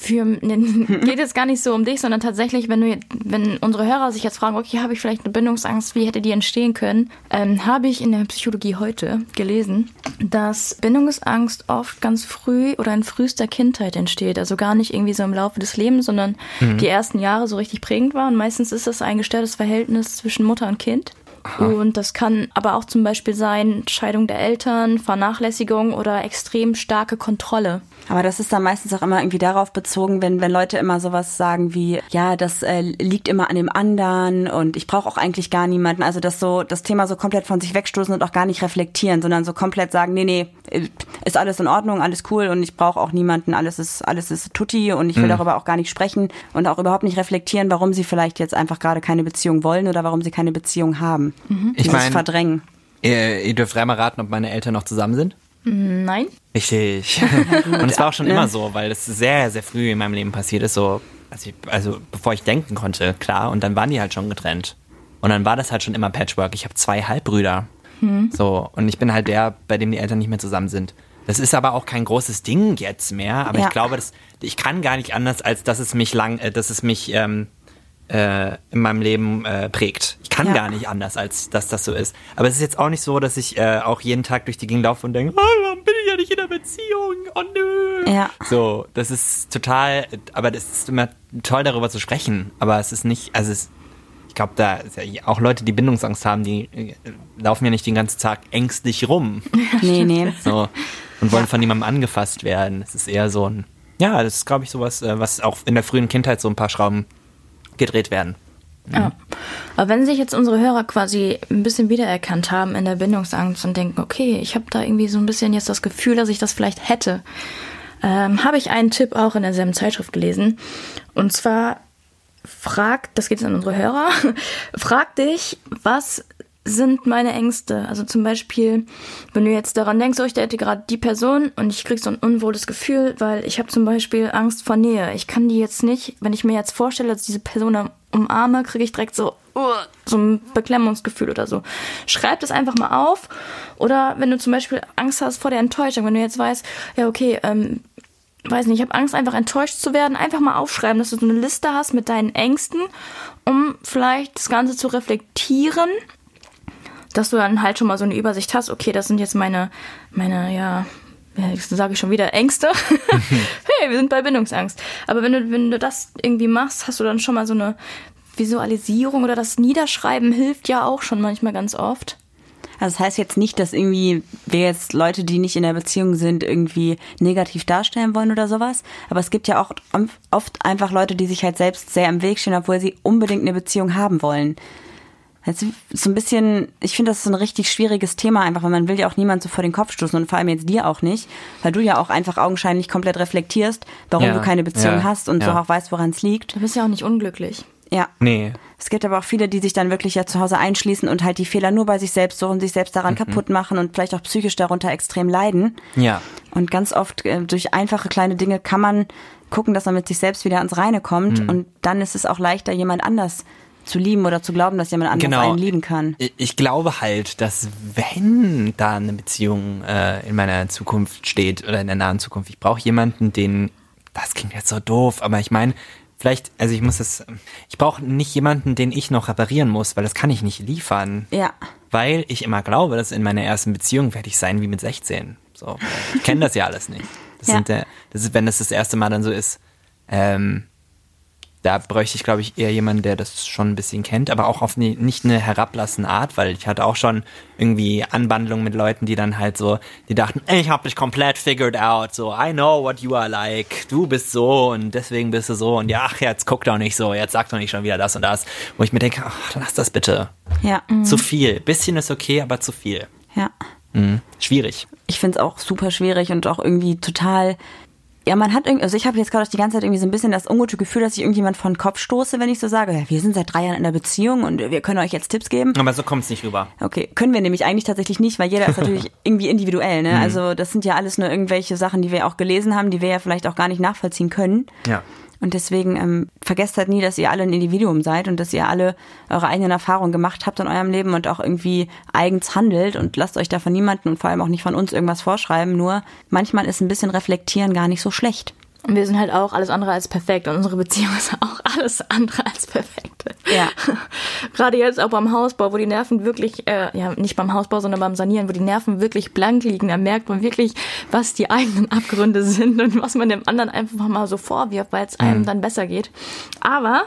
Speaker 2: für ne, <laughs> geht es gar nicht so um dich, sondern tatsächlich, wenn du wenn unsere Hörer sich jetzt fragen, okay, habe ich vielleicht eine Bindungsangst, wie hätte die entstehen können, ähm, habe ich in der Psychologie heute gelesen, dass Bindungsangst oft ganz früh oder in frühester Kindheit entsteht, also gar nicht irgendwie so im Laufe des Lebens, sondern die ersten Jahre so richtig prägend waren. Meistens ist das ein gestörtes Verhältnis zwischen Mutter und Kind. Und das kann aber auch zum Beispiel sein Scheidung der Eltern, Vernachlässigung oder extrem starke Kontrolle.
Speaker 1: aber das ist dann meistens auch immer irgendwie darauf bezogen, wenn, wenn Leute immer sowas sagen wie, ja, das äh, liegt immer an dem anderen und ich brauche auch eigentlich gar niemanden. Also das so, das Thema so komplett von sich wegstoßen und auch gar nicht reflektieren, sondern so komplett sagen, nee, nee, äh, ist alles in Ordnung, alles cool und ich brauche auch niemanden, alles ist, alles ist tutti und ich will darüber auch gar nicht sprechen und auch überhaupt nicht reflektieren, warum sie vielleicht jetzt einfach gerade keine Beziehung wollen oder warum sie keine Beziehung haben.
Speaker 4: Ich
Speaker 1: Dieses
Speaker 4: meine,
Speaker 1: Verdrängen.
Speaker 4: ihr, ihr dürft dreimal raten, ob meine Eltern noch zusammen sind.
Speaker 2: Nein?
Speaker 4: Richtig. <laughs> Und es war auch schon immer so, weil das sehr, sehr früh in meinem Leben passiert ist. So, also, ich, also bevor ich denken konnte, klar. Und dann waren die halt schon getrennt. Und dann war das halt schon immer Patchwork. Ich habe zwei Halbbrüder. So, und ich bin halt der, bei dem die Eltern nicht mehr zusammen sind. Das ist aber auch kein großes Ding jetzt mehr. Aber
Speaker 1: Ja.
Speaker 4: ich glaube, dass, ich kann gar nicht anders, als dass es mich lang, äh, dass es mich ähm, äh, in meinem Leben äh, prägt. Ich kann
Speaker 1: Ja.
Speaker 4: gar nicht anders, als dass das so ist. Aber es ist jetzt auch nicht so, dass ich äh, auch jeden Tag durch die Gegend laufe und denke, oh, warum bin ich ja nicht in einer Beziehung? Oh nö.
Speaker 1: Ja.
Speaker 4: So, das ist total, aber das ist immer toll darüber zu sprechen. Aber es ist nicht, also es, ich glaube, da ist ja auch Leute, die Bindungsangst haben, die äh, laufen ja nicht den ganzen Tag ängstlich rum. <laughs>
Speaker 1: Nee, nee.
Speaker 4: So, und wollen von niemandem angefasst werden. Es ist eher so ein, ja, das ist, glaube ich, sowas, äh, was auch in der frühen Kindheit so ein paar Schrauben gedreht werden.
Speaker 2: Ja. Aber wenn sich jetzt unsere Hörer quasi ein bisschen wiedererkannt haben in der Bindungsangst und denken, okay, ich habe da irgendwie so ein bisschen jetzt das Gefühl, dass ich das vielleicht hätte, ähm, habe ich einen Tipp auch in derselben Zeitschrift gelesen. Und zwar frag, das geht jetzt an unsere Hörer, <laughs> frag dich, was sind meine Ängste? Also zum Beispiel, wenn du jetzt daran denkst, oh, ich date gerade die Person und ich krieg so ein unwohles Gefühl, weil ich habe zum Beispiel Angst vor Nähe. Ich kann die jetzt nicht, wenn ich mir jetzt vorstelle, dass diese Person umarme, kriege ich direkt so, uh, so ein Beklemmungsgefühl oder so. Schreib das einfach mal auf. Oder wenn du zum Beispiel Angst hast vor der Enttäuschung, wenn du jetzt weißt, ja, okay, ähm, weiß nicht, ich habe Angst, einfach enttäuscht zu werden, einfach mal aufschreiben, dass du so eine Liste hast mit deinen Ängsten, um vielleicht das Ganze zu reflektieren, dass du dann halt schon mal so eine Übersicht hast, okay, das sind jetzt meine, meine, ja, sage ich schon wieder Ängste. <laughs> hey, wir sind bei Bindungsangst. Aber wenn du, wenn du das irgendwie machst, hast du dann schon mal so eine Visualisierung oder das Niederschreiben hilft ja auch schon manchmal ganz oft.
Speaker 1: Also das heißt jetzt nicht, dass irgendwie wir jetzt Leute, die nicht in der Beziehung sind, irgendwie negativ darstellen wollen oder sowas. Aber es gibt ja auch oft einfach Leute, die sich halt selbst sehr im Weg stehen, obwohl sie unbedingt eine Beziehung haben wollen. Also so ein bisschen, ich finde, das ist so ein richtig schwieriges Thema einfach, weil man will ja auch niemand so vor den Kopf stoßen und vor allem jetzt dir auch nicht, weil du ja auch einfach augenscheinlich komplett reflektierst, warum
Speaker 4: Ja,
Speaker 1: du keine Beziehung
Speaker 4: ja,
Speaker 1: hast und so
Speaker 4: ja.
Speaker 1: auch weißt, woran es liegt.
Speaker 2: Du bist ja auch nicht unglücklich.
Speaker 1: Ja.
Speaker 4: Nee.
Speaker 1: Es gibt aber auch viele, die sich dann wirklich ja zu Hause einschließen und halt die Fehler nur bei sich selbst suchen, sich selbst
Speaker 4: Mhm.
Speaker 1: daran kaputt machen und vielleicht auch psychisch darunter extrem leiden.
Speaker 4: Ja.
Speaker 1: Und ganz oft äh, durch einfache kleine Dinge kann man gucken, dass man mit sich selbst wieder ans Reine kommt
Speaker 4: Mhm.
Speaker 1: und dann ist es auch leichter, jemand anders zu lieben oder zu glauben, dass jemand anders
Speaker 4: Genau.
Speaker 1: einen lieben kann.
Speaker 4: Ich- glaube halt, dass wenn da eine Beziehung äh, in meiner Zukunft steht oder in der nahen Zukunft, ich brauche jemanden, den, das klingt jetzt so doof, aber ich meine, vielleicht, also ich muss das, ich brauche nicht jemanden, den ich noch reparieren muss, weil das kann ich nicht liefern.
Speaker 1: Ja.
Speaker 4: Weil ich immer glaube, dass in meiner ersten Beziehung werde ich sein wie mit 16. So, ich kenne das ja alles nicht. Das
Speaker 1: Ja.
Speaker 4: sind der, das ist, wenn das das erste Mal dann so ist. Ähm, da bräuchte ich, glaube ich, eher jemanden, der das schon ein bisschen kennt, aber auch auf ne, nicht eine herablassende Art, weil ich hatte auch schon irgendwie Anbandlungen mit Leuten, die dann halt so, die dachten, ich habe dich komplett figured out, so, I know what you are like, du bist so und deswegen bist du so und ja, ach, jetzt guck doch nicht so, jetzt sag doch nicht schon wieder das und das, wo ich mir denke, ach, lass das bitte.
Speaker 1: Ja.
Speaker 4: Zu viel. Bisschen ist okay, aber zu viel.
Speaker 1: Ja.
Speaker 4: Mhm. Schwierig.
Speaker 1: Ich finde es auch super schwierig und auch irgendwie total. Ja, man hat irgendwie, also ich habe jetzt gerade die ganze Zeit irgendwie so ein bisschen das ungute Gefühl, dass ich irgendjemand vor den Kopf stoße, wenn ich so sage, ja, wir sind seit drei Jahren in einer Beziehung und wir können euch jetzt Tipps geben.
Speaker 4: Aber so kommt es nicht rüber.
Speaker 1: Okay, können wir nämlich eigentlich tatsächlich nicht, weil jeder ist natürlich <laughs> irgendwie individuell, ne? Also das sind ja alles nur irgendwelche Sachen, die wir auch gelesen haben, die wir ja vielleicht auch gar nicht nachvollziehen können.
Speaker 4: Ja.
Speaker 1: Und deswegen ähm, vergesst halt nie, dass ihr alle ein Individuum seid und dass ihr alle eure eigenen Erfahrungen gemacht habt in eurem Leben und auch irgendwie eigens handelt und lasst euch da von niemandem und vor allem auch nicht von uns irgendwas vorschreiben. Nur manchmal ist ein bisschen reflektieren gar nicht so schlecht.
Speaker 2: Und wir sind halt auch alles andere als perfekt und unsere Beziehung <laughs> ist auch alles andere als perfekt.
Speaker 1: Ja. <laughs>
Speaker 2: Gerade jetzt auch beim Hausbau, wo die Nerven wirklich, äh, ja nicht beim Hausbau, sondern beim Sanieren, wo die Nerven wirklich blank liegen, da merkt man wirklich, was die eigenen Abgründe sind und was man dem anderen einfach mal so vorwirft, weil es einem dann besser geht. Aber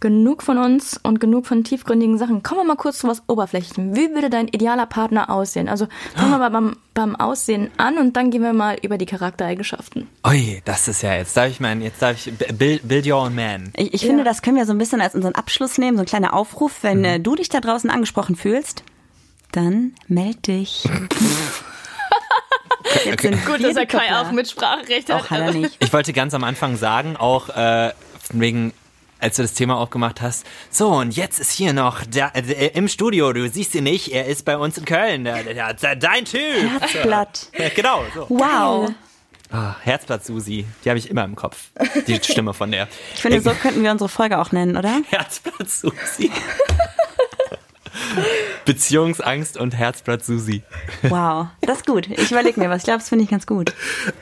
Speaker 2: genug von uns und genug von tiefgründigen Sachen. Kommen wir mal kurz zu was Oberflächlichen. Wie würde dein idealer Partner aussehen? Also fangen wir mal beim, beim Aussehen an und dann gehen wir mal über die Charaktereigenschaften.
Speaker 4: Ui, das ist ja, jetzt darf ich meinen, jetzt darf ich, build, build your own man.
Speaker 1: Ich, ich finde, das können wir so ein bisschen als unseren Abschluss nehmen, so ein kleiner Aufruf. Wenn
Speaker 4: Mhm.
Speaker 1: äh, du dich da draußen angesprochen fühlst, dann meld dich. <laughs> Jetzt sind
Speaker 2: Gut, dass er Kai auch Mitspracherecht hat.
Speaker 1: Auch hat er nicht.
Speaker 4: Ich wollte ganz am Anfang sagen, auch äh, wegen, als du das Thema aufgemacht hast, so und jetzt ist hier noch der, äh, im Studio, du siehst ihn nicht, er ist bei uns in Köln, der, der, der, dein Typ.
Speaker 1: Herzblatt.
Speaker 4: Ja, genau, so.
Speaker 1: Wow.
Speaker 4: Ah, Herzblatt Susi, die habe ich immer im Kopf, die <laughs> Stimme von der.
Speaker 1: Ich finde, so könnten wir unsere Folge auch nennen, oder?
Speaker 4: Herzblatt Susi. <laughs> Beziehungsangst und Herzblatt Susi.
Speaker 1: Wow. Das ist gut. Ich überlege mir was. Ich glaube, das finde ich ganz gut.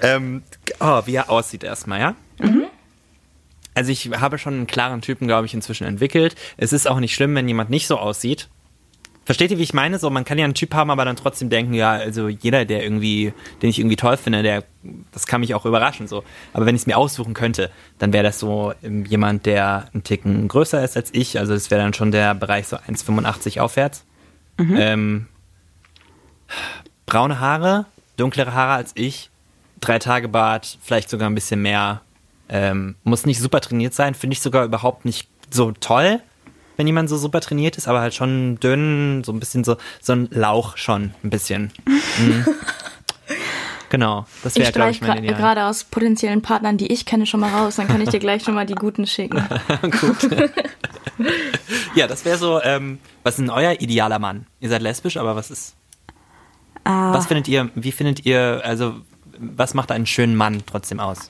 Speaker 4: Ähm, oh, wie er aussieht erstmal, ja? Also ich habe schon einen klaren Typen, glaube ich, inzwischen entwickelt. Es ist auch nicht schlimm, wenn jemand nicht so aussieht. Versteht ihr, wie ich meine? So, man kann ja einen Typ haben, aber dann trotzdem denken, ja, also jeder, der irgendwie, den ich irgendwie toll finde, der, das kann mich auch überraschen, so. Aber wenn ich es mir aussuchen könnte, dann wäre das so ähm, jemand, der einen Ticken größer ist als ich. Also das wäre dann schon der Bereich so 1,85 aufwärts. Ähm, braune Haare, dunklere Haare als ich, drei Tage Bart, vielleicht sogar ein bisschen mehr. Ähm, muss nicht super trainiert sein, finde ich sogar überhaupt nicht so toll, wenn jemand so super trainiert ist, aber halt schon dünn, so ein bisschen so, so ein Lauch schon ein bisschen. Mhm. <laughs> Genau, das
Speaker 2: Ich
Speaker 4: wäre, glaube ich,
Speaker 2: streich
Speaker 4: mein
Speaker 2: gerade aus potenziellen Partnern, die ich kenne, schon mal raus. Dann kann ich dir gleich schon mal die guten schicken. <laughs> <laughs>
Speaker 4: Ja, das wäre so, ähm, was ist denn euer idealer Mann? Ihr seid lesbisch, aber was ist,
Speaker 1: Ah,
Speaker 4: was findet ihr, wie findet ihr, also, was macht einen schönen Mann trotzdem aus?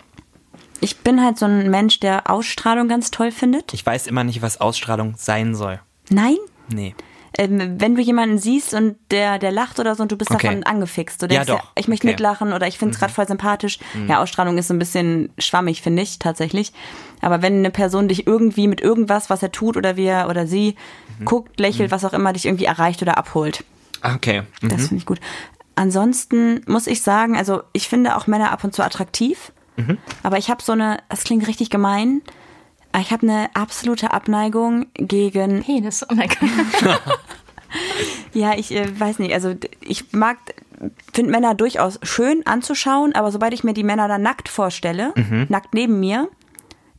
Speaker 1: Ich bin halt so ein Mensch, der Ausstrahlung ganz toll findet.
Speaker 4: Ich weiß immer nicht, was Ausstrahlung sein soll.
Speaker 1: Nein?
Speaker 4: Nee.
Speaker 1: Ähm, wenn du jemanden siehst und der, der lacht oder so und du bist
Speaker 4: Okay.
Speaker 1: davon angefixt. Du
Speaker 4: Ja,
Speaker 1: denkst,
Speaker 4: doch.
Speaker 1: ich möchte
Speaker 4: Okay. Mhm.
Speaker 1: mitlachen oder ich finde es gerade voll sympathisch. Ja, Ausstrahlung ist so ein bisschen schwammig, finde ich, tatsächlich. Aber wenn eine Person dich irgendwie mit irgendwas, was er tut oder wie er oder sie
Speaker 4: Mhm.
Speaker 1: guckt, lächelt, was auch immer, dich irgendwie erreicht oder abholt.
Speaker 4: Ah, Okay. Mhm.
Speaker 1: Das finde ich gut. Ansonsten muss ich sagen, also ich finde auch Männer ab und zu attraktiv.
Speaker 4: Mhm.
Speaker 1: Aber ich habe so eine, das klingt richtig gemein, Ich habe eine absolute Abneigung gegen
Speaker 2: Penis. Oh mein Gott. <laughs>
Speaker 1: Ja, ich äh, weiß nicht. Also ich mag, finde Männer durchaus schön anzuschauen, aber sobald ich mir die Männer dann nackt vorstelle, nackt neben mir,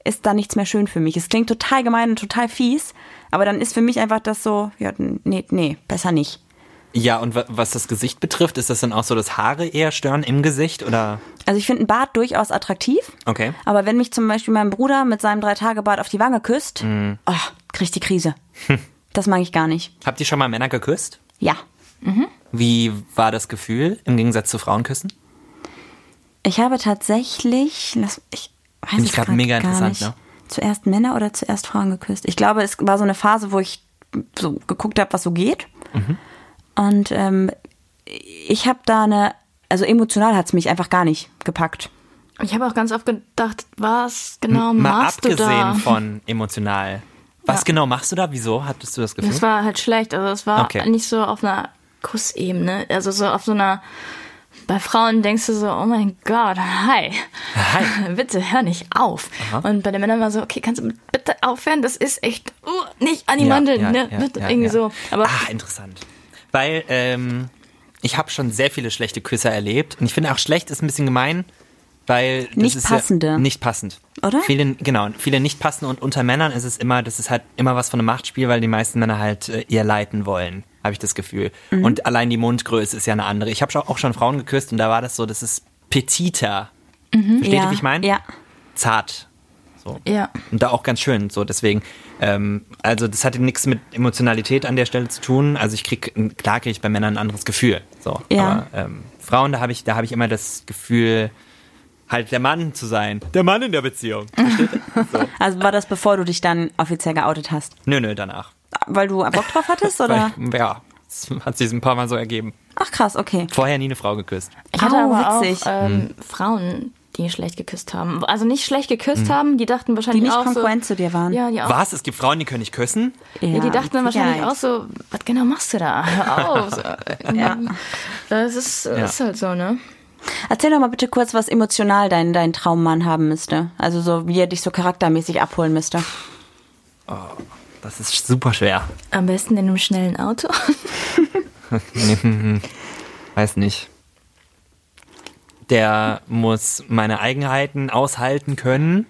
Speaker 1: ist da nichts mehr schön für mich. Es klingt total gemein und total fies, aber dann ist für mich einfach das so, ja, nee, nee, besser nicht.
Speaker 4: Ja, und wa- was das Gesicht betrifft, ist das dann auch so, dass Haare eher stören im Gesicht oder?
Speaker 1: Also ich finde einen Bart durchaus attraktiv,
Speaker 4: Okay.
Speaker 1: aber wenn mich zum Beispiel mein Bruder mit seinem Drei-Tage-Bart auf die Wange küsst, oh, krieg ich die Krise. <laughs> Das mag ich gar nicht.
Speaker 4: Habt ihr schon mal Männer geküsst?
Speaker 1: Ja.
Speaker 4: Wie war das Gefühl im Gegensatz zu Frauenküssen?
Speaker 1: Ich habe tatsächlich, lass, ich weiß
Speaker 4: Finde ich grad mega interessant,
Speaker 1: nicht,
Speaker 4: ne?
Speaker 1: zuerst Männer oder zuerst Frauen geküsst. Ich glaube, es war so eine Phase, wo ich so geguckt habe, was so geht.
Speaker 4: Mhm.
Speaker 1: Und ähm, ich habe da eine, also emotional hat es mich einfach gar nicht gepackt.
Speaker 2: Ich habe auch ganz oft gedacht, was genau
Speaker 4: Mal
Speaker 2: machst du
Speaker 4: abgesehen
Speaker 2: da?
Speaker 4: von emotional. Was
Speaker 2: Ja.
Speaker 4: genau machst du da? Wieso hattest du das Gefühl?
Speaker 2: Das war halt schlecht. Also es war
Speaker 4: Okay.
Speaker 2: nicht so auf einer Kussebene. Also so auf so einer. Bei Frauen denkst du so, oh mein Gott, hi.
Speaker 4: Hi. <laughs>
Speaker 2: bitte hör nicht auf. Und bei den Männern war so, okay, kannst du bitte aufhören? Das ist echt uh, nicht an die Mandeln, ne? Bitte, Irgendwie so. Aber
Speaker 4: ah, interessant. Weil ähm, ich habe schon sehr viele schlechte Küsse erlebt und ich finde auch schlecht ist ein bisschen gemein, weil das
Speaker 1: Nicht
Speaker 4: ist
Speaker 1: passende.
Speaker 4: Ja nicht passend.
Speaker 1: Oder?
Speaker 4: Viele, genau, viele nicht passende und unter Männern ist es immer, das ist halt immer was von einem Machtspiel, weil die meisten Männer halt äh, eher leiten wollen, habe ich das Gefühl.
Speaker 1: Mhm.
Speaker 4: Und allein die Mundgröße ist ja eine andere. Ich habe auch schon Frauen geküsst und da war das so, das ist petiter. Versteht ihr,
Speaker 1: ja,
Speaker 4: wie ich meine?
Speaker 1: Ja.
Speaker 4: Zart. So.
Speaker 2: ja.
Speaker 4: Und da auch ganz schön, so deswegen. Ähm, also das hatte nichts mit Emotionalität an der Stelle zu tun. Also ich krieg, klar kriege ich bei Männern ein anderes Gefühl. So.
Speaker 1: Ja.
Speaker 4: Aber ähm, Frauen, da habe ich, da habe ich immer das Gefühl, halt der Mann zu sein. Der Mann in der Beziehung. <laughs> Versteht ihr? so.
Speaker 1: Also war das, bevor du dich dann offiziell geoutet hast?
Speaker 4: Nö, nö, danach.
Speaker 1: Weil du Bock drauf hattest, oder? <laughs>
Speaker 4: Weil, ja, das hat sich ein paar Mal so ergeben.
Speaker 1: Ach krass, okay.
Speaker 4: Vorher nie eine Frau geküsst.
Speaker 2: Ich hatte
Speaker 1: Au,
Speaker 2: aber
Speaker 1: witzig.
Speaker 2: auch ähm,
Speaker 4: Hm.
Speaker 2: Frauen, die schlecht geküsst haben. Also nicht schlecht geküsst haben, die dachten
Speaker 1: Die
Speaker 2: wahrscheinlich
Speaker 1: nicht
Speaker 2: auch
Speaker 1: konkurrent
Speaker 2: so,
Speaker 1: zu dir waren.
Speaker 2: Ja, die auch.
Speaker 4: Was? Es gibt Frauen, die können nicht küssen?
Speaker 2: Ja, die dachten dann wahrscheinlich auch so, was genau machst du da? Hör auf. So, <laughs>
Speaker 1: Ja.
Speaker 2: Das ist, ist halt so, ne?
Speaker 1: Erzähl doch mal bitte kurz, was emotional dein, dein Traummann haben müsste. Also so, wie er dich so charaktermäßig abholen müsste.
Speaker 4: Das ist super schwer.
Speaker 2: Am besten in einem schnellen Auto. <laughs>
Speaker 4: Weiß nicht. Der muss meine Eigenheiten aushalten können.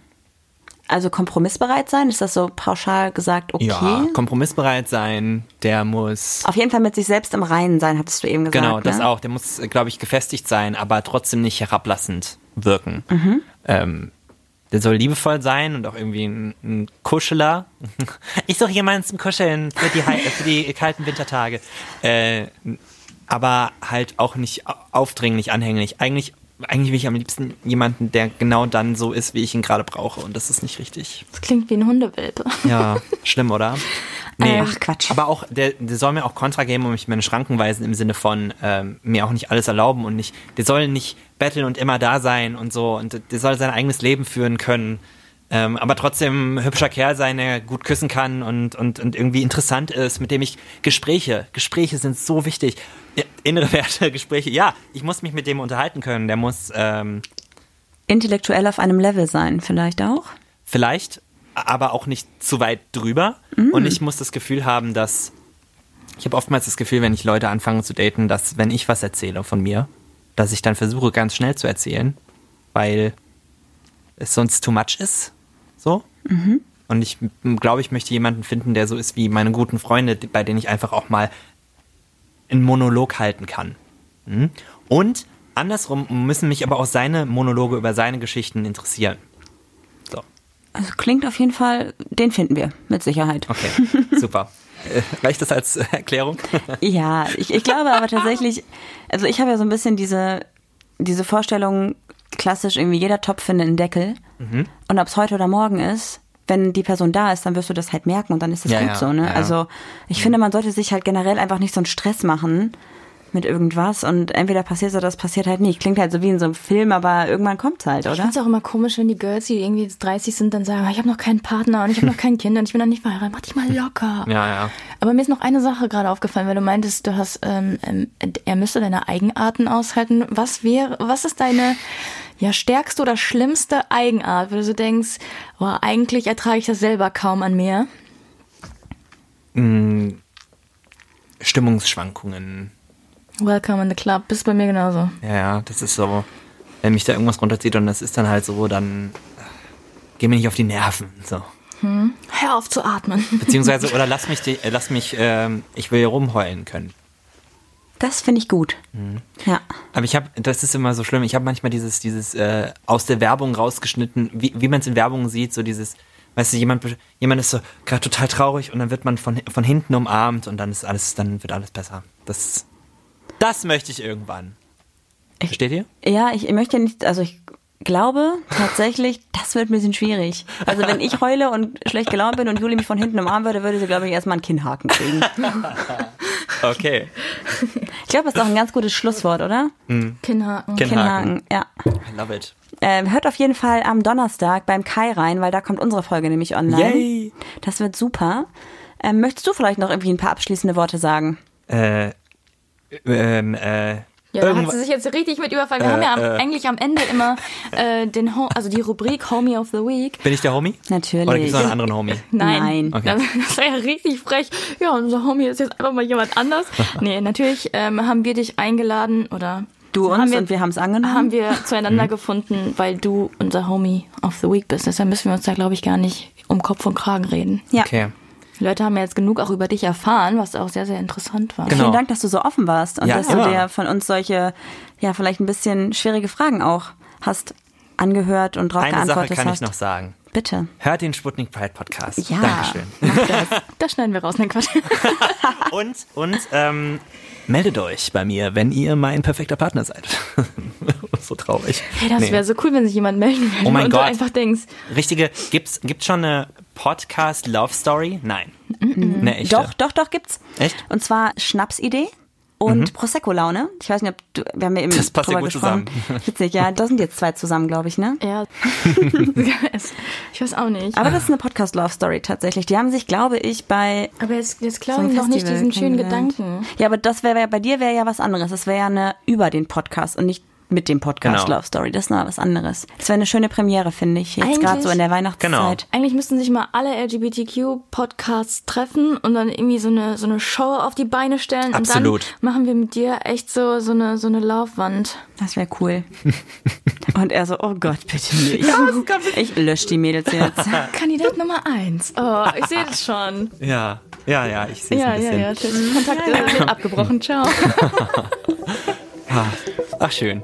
Speaker 1: Also kompromissbereit sein? Ist das so pauschal gesagt okay?
Speaker 4: Ja, kompromissbereit sein. Der muss.
Speaker 1: Auf jeden Fall mit sich selbst im Reinen sein, hattest du eben gesagt.
Speaker 4: Genau, das
Speaker 1: ne?
Speaker 4: auch. Der muss, glaube ich, gefestigt sein, aber trotzdem nicht herablassend wirken.
Speaker 1: Mhm.
Speaker 4: Ähm, der soll liebevoll sein und auch irgendwie ein, ein Kuscheler. <laughs> Ich suche jemanden zum Kuscheln für die, für die kalten Wintertage. Äh, aber halt auch nicht au- aufdringlich, anhänglich. Eigentlich, eigentlich will ich am liebsten jemanden, der genau dann so ist, wie ich ihn gerade brauche. Und das ist nicht richtig.
Speaker 2: Das klingt wie ein Hundewelpe.
Speaker 4: Ja, schlimm, oder? Nee.
Speaker 1: Ach, Quatsch.
Speaker 4: Aber auch, der, der soll mir auch Kontra geben und mich meine Schranken weisen im Sinne von ähm, mir auch nicht alles erlauben und nicht, der soll nicht betteln und immer da sein und so und der soll sein eigenes Leben führen können. Ähm, aber trotzdem hübscher Kerl sein, der gut küssen kann und, und, und irgendwie interessant ist, mit dem ich Gespräche, Gespräche sind so wichtig. Innere <laughs> Werte, Gespräche, ja, ich muss mich mit dem unterhalten können. Der muss ähm,
Speaker 1: Intellektuell auf einem Level sein, vielleicht auch.
Speaker 4: vielleicht, aber auch nicht zu weit drüber. Und ich muss das Gefühl haben, dass ich habe oftmals das Gefühl, wenn ich Leute anfange zu daten, dass wenn ich was erzähle von mir, dass ich dann versuche, ganz schnell zu erzählen, weil es sonst too much ist. So. Und ich glaube, ich möchte jemanden finden, der so ist wie meine guten Freunde, bei denen ich einfach auch mal einen Monolog halten kann. Mhm. Und andersrum müssen mich aber auch seine Monologe über seine Geschichten interessieren. So.
Speaker 1: Also klingt auf jeden Fall, den finden wir, mit Sicherheit.
Speaker 4: Okay, super. Äh, reicht das als <laughs> Erklärung?
Speaker 1: Ja, ich, ich glaube aber tatsächlich, also ich habe ja so ein bisschen diese, diese Vorstellung, klassisch irgendwie jeder Topf findet einen Deckel.
Speaker 4: Mhm.
Speaker 1: Und ob es heute oder morgen ist, wenn die Person da ist, dann wirst du das halt merken und dann ist das
Speaker 4: Ja,
Speaker 1: gut
Speaker 4: ja,
Speaker 1: so, ne?
Speaker 4: ja.
Speaker 1: Also ich finde, man sollte sich halt generell einfach nicht so einen Stress machen mit irgendwas und entweder passiert es oder das passiert halt nicht. Klingt halt so wie in so einem Film, aber irgendwann kommt halt,
Speaker 2: Ich
Speaker 1: oder?
Speaker 2: finde es auch immer komisch, wenn die Girls, die irgendwie 30 sind, dann sagen, ich habe noch keinen Partner und ich habe noch kein Kind und ich bin noch nicht verheiratet. Mach dich mal locker. <laughs>
Speaker 4: Ja, ja.
Speaker 2: Aber mir ist noch eine Sache gerade aufgefallen, weil du meintest, du hast, ähm, ähm, er müsste deine Eigenarten aushalten. Was wäre, was ist deine, ja, stärkste oder schlimmste Eigenart, wo du so denkst, oh, eigentlich ertrage ich das selber kaum an mir?
Speaker 4: Stimmungsschwankungen.
Speaker 2: Welcome in the club. Bist bei mir genauso.
Speaker 4: Ja, ja, das ist so, wenn mich da irgendwas runterzieht und das ist dann halt so, dann äh, geh mir nicht auf die Nerven. So.
Speaker 2: Hör auf zu atmen. <laughs>
Speaker 4: Beziehungsweise, oder lass mich, die, äh, lass mich, ähm, ich will rumheulen können.
Speaker 1: Das finde ich gut. Ja.
Speaker 4: Aber ich habe, das ist immer so schlimm, ich habe manchmal dieses, dieses äh, aus der Werbung rausgeschnitten, wie, wie man es in Werbung sieht, so dieses, weißt du, jemand, jemand ist so gerade total traurig und dann wird man von, von hinten umarmt und dann ist alles, dann wird alles besser. Das, das möchte ich irgendwann. Versteht ihr?
Speaker 1: Ja, ich möchte nicht, also ich glaube tatsächlich, <laughs> das wird ein bisschen schwierig. Also wenn ich heule und schlecht gelaunt bin und Juli mich von hinten umarmen würde, würde sie, glaube ich, erstmal einen Kinnhaken kriegen. <laughs>
Speaker 4: Okay.
Speaker 1: Ich glaube, das ist auch ein ganz gutes Schlusswort, oder?
Speaker 2: Kinnhaken.
Speaker 4: Kinnhaken.
Speaker 1: Kinnhaken, ja.
Speaker 4: I love it.
Speaker 1: Ähm, hört auf jeden Fall am Donnerstag beim Kai rein, weil da kommt unsere Folge nämlich online.
Speaker 4: Yay!
Speaker 1: Das wird super. Ähm, möchtest du vielleicht noch irgendwie ein paar abschließende Worte sagen?
Speaker 4: Äh, ähm, äh,
Speaker 2: Ja, da hat sie sich jetzt richtig mit überfallen. Wir haben ja am,
Speaker 4: äh.
Speaker 2: eigentlich am Ende immer äh, den Ho also die Rubrik Homie of the Week.
Speaker 4: bin ich der Homie?
Speaker 1: Natürlich.
Speaker 4: Oder gibt es noch einen anderen Homie? <laughs>
Speaker 2: Nein.
Speaker 1: Nein.
Speaker 4: Okay.
Speaker 2: Das, <laughs> das war ja richtig frech. Ja, unser Homie ist jetzt einfach mal jemand anders. <laughs> nee, natürlich ähm, haben wir dich eingeladen oder
Speaker 1: Du
Speaker 2: haben
Speaker 1: uns
Speaker 2: wir,
Speaker 1: und wir haben es angenommen.
Speaker 2: haben wir zueinander gefunden, weil du unser Homie of the Week bist. Deshalb müssen wir uns da, glaube ich, gar nicht um Kopf und Kragen reden.
Speaker 1: ja.
Speaker 4: Okay.
Speaker 2: Die Leute haben ja jetzt genug auch über dich erfahren, was auch sehr, sehr interessant war.
Speaker 4: Genau.
Speaker 1: Vielen Dank, dass du so offen warst und
Speaker 4: Ja,
Speaker 1: dass du
Speaker 4: immer.
Speaker 1: dir von uns solche, ja, vielleicht ein bisschen schwierige Fragen auch hast angehört und drauf
Speaker 4: Eine Sache
Speaker 1: geantwortet
Speaker 4: kann
Speaker 1: hast.
Speaker 4: ich noch sagen.
Speaker 1: Bitte.
Speaker 4: Hört den Sputnik Pride Podcast.
Speaker 1: Ja.
Speaker 4: Dankeschön. <laughs>
Speaker 2: Das schneiden wir raus, nein Quatsch. <laughs>
Speaker 4: Und, und ähm, meldet euch bei mir, wenn ihr mein perfekter Partner seid. <laughs> so traurig.
Speaker 2: Hey, das
Speaker 4: Nee.
Speaker 2: wäre so cool, wenn sich jemand melden würde
Speaker 4: Oh mein
Speaker 2: und
Speaker 4: Gott.
Speaker 2: du einfach denkst,
Speaker 4: Richtige, gibt's, gibt's schon eine Podcast Love Story? Nein. Eine echte.
Speaker 1: Doch, doch, doch, gibt's.
Speaker 4: Echt?
Speaker 1: Und zwar Schnapsidee und Prosecco-Laune. Ich weiß nicht, ob du, wir haben ja eben
Speaker 4: Das passt ja gut
Speaker 1: gesprochen. Witzig, ja, da sind jetzt zwei zusammen, glaube ich, ne?
Speaker 2: ja. <laughs> ich weiß auch nicht.
Speaker 1: Aber das ist eine Podcast-Love-Story tatsächlich. Die haben sich, glaube ich, bei
Speaker 2: Aber jetzt, jetzt
Speaker 1: so
Speaker 2: glaube
Speaker 1: einem
Speaker 2: ich noch nicht diesen schönen. Gedanken.
Speaker 1: Ja, aber das wäre ja, bei dir wäre ja was anderes. Das wäre ja eine über den Podcast und nicht mit dem Podcast
Speaker 4: Genau.
Speaker 1: Love Story. Das ist noch was anderes. Das wäre eine schöne Premiere, finde ich. Jetzt gerade so in der Weihnachtszeit.
Speaker 4: Genau.
Speaker 2: Eigentlich müssten sich mal alle LGBTQ-Podcasts treffen und dann irgendwie so eine, so eine Show auf die Beine stellen.
Speaker 4: Absolut.
Speaker 2: Und dann machen wir mit dir echt so, so eine, so eine Laufwand.
Speaker 1: Das wäre cool. <laughs> und er so, oh Gott, bitte nicht. ich lösche die Mädels jetzt. <laughs>
Speaker 2: Kandidat Nummer eins. Oh, ich sehe das schon.
Speaker 4: Ja, ja, ja, ich sehe es
Speaker 2: Ja,
Speaker 4: ein
Speaker 2: ja,
Speaker 4: bisschen.
Speaker 2: ja. Tschüss. Kontakte abgebrochen. Ciao. <laughs>
Speaker 4: Ah, Ach, schön.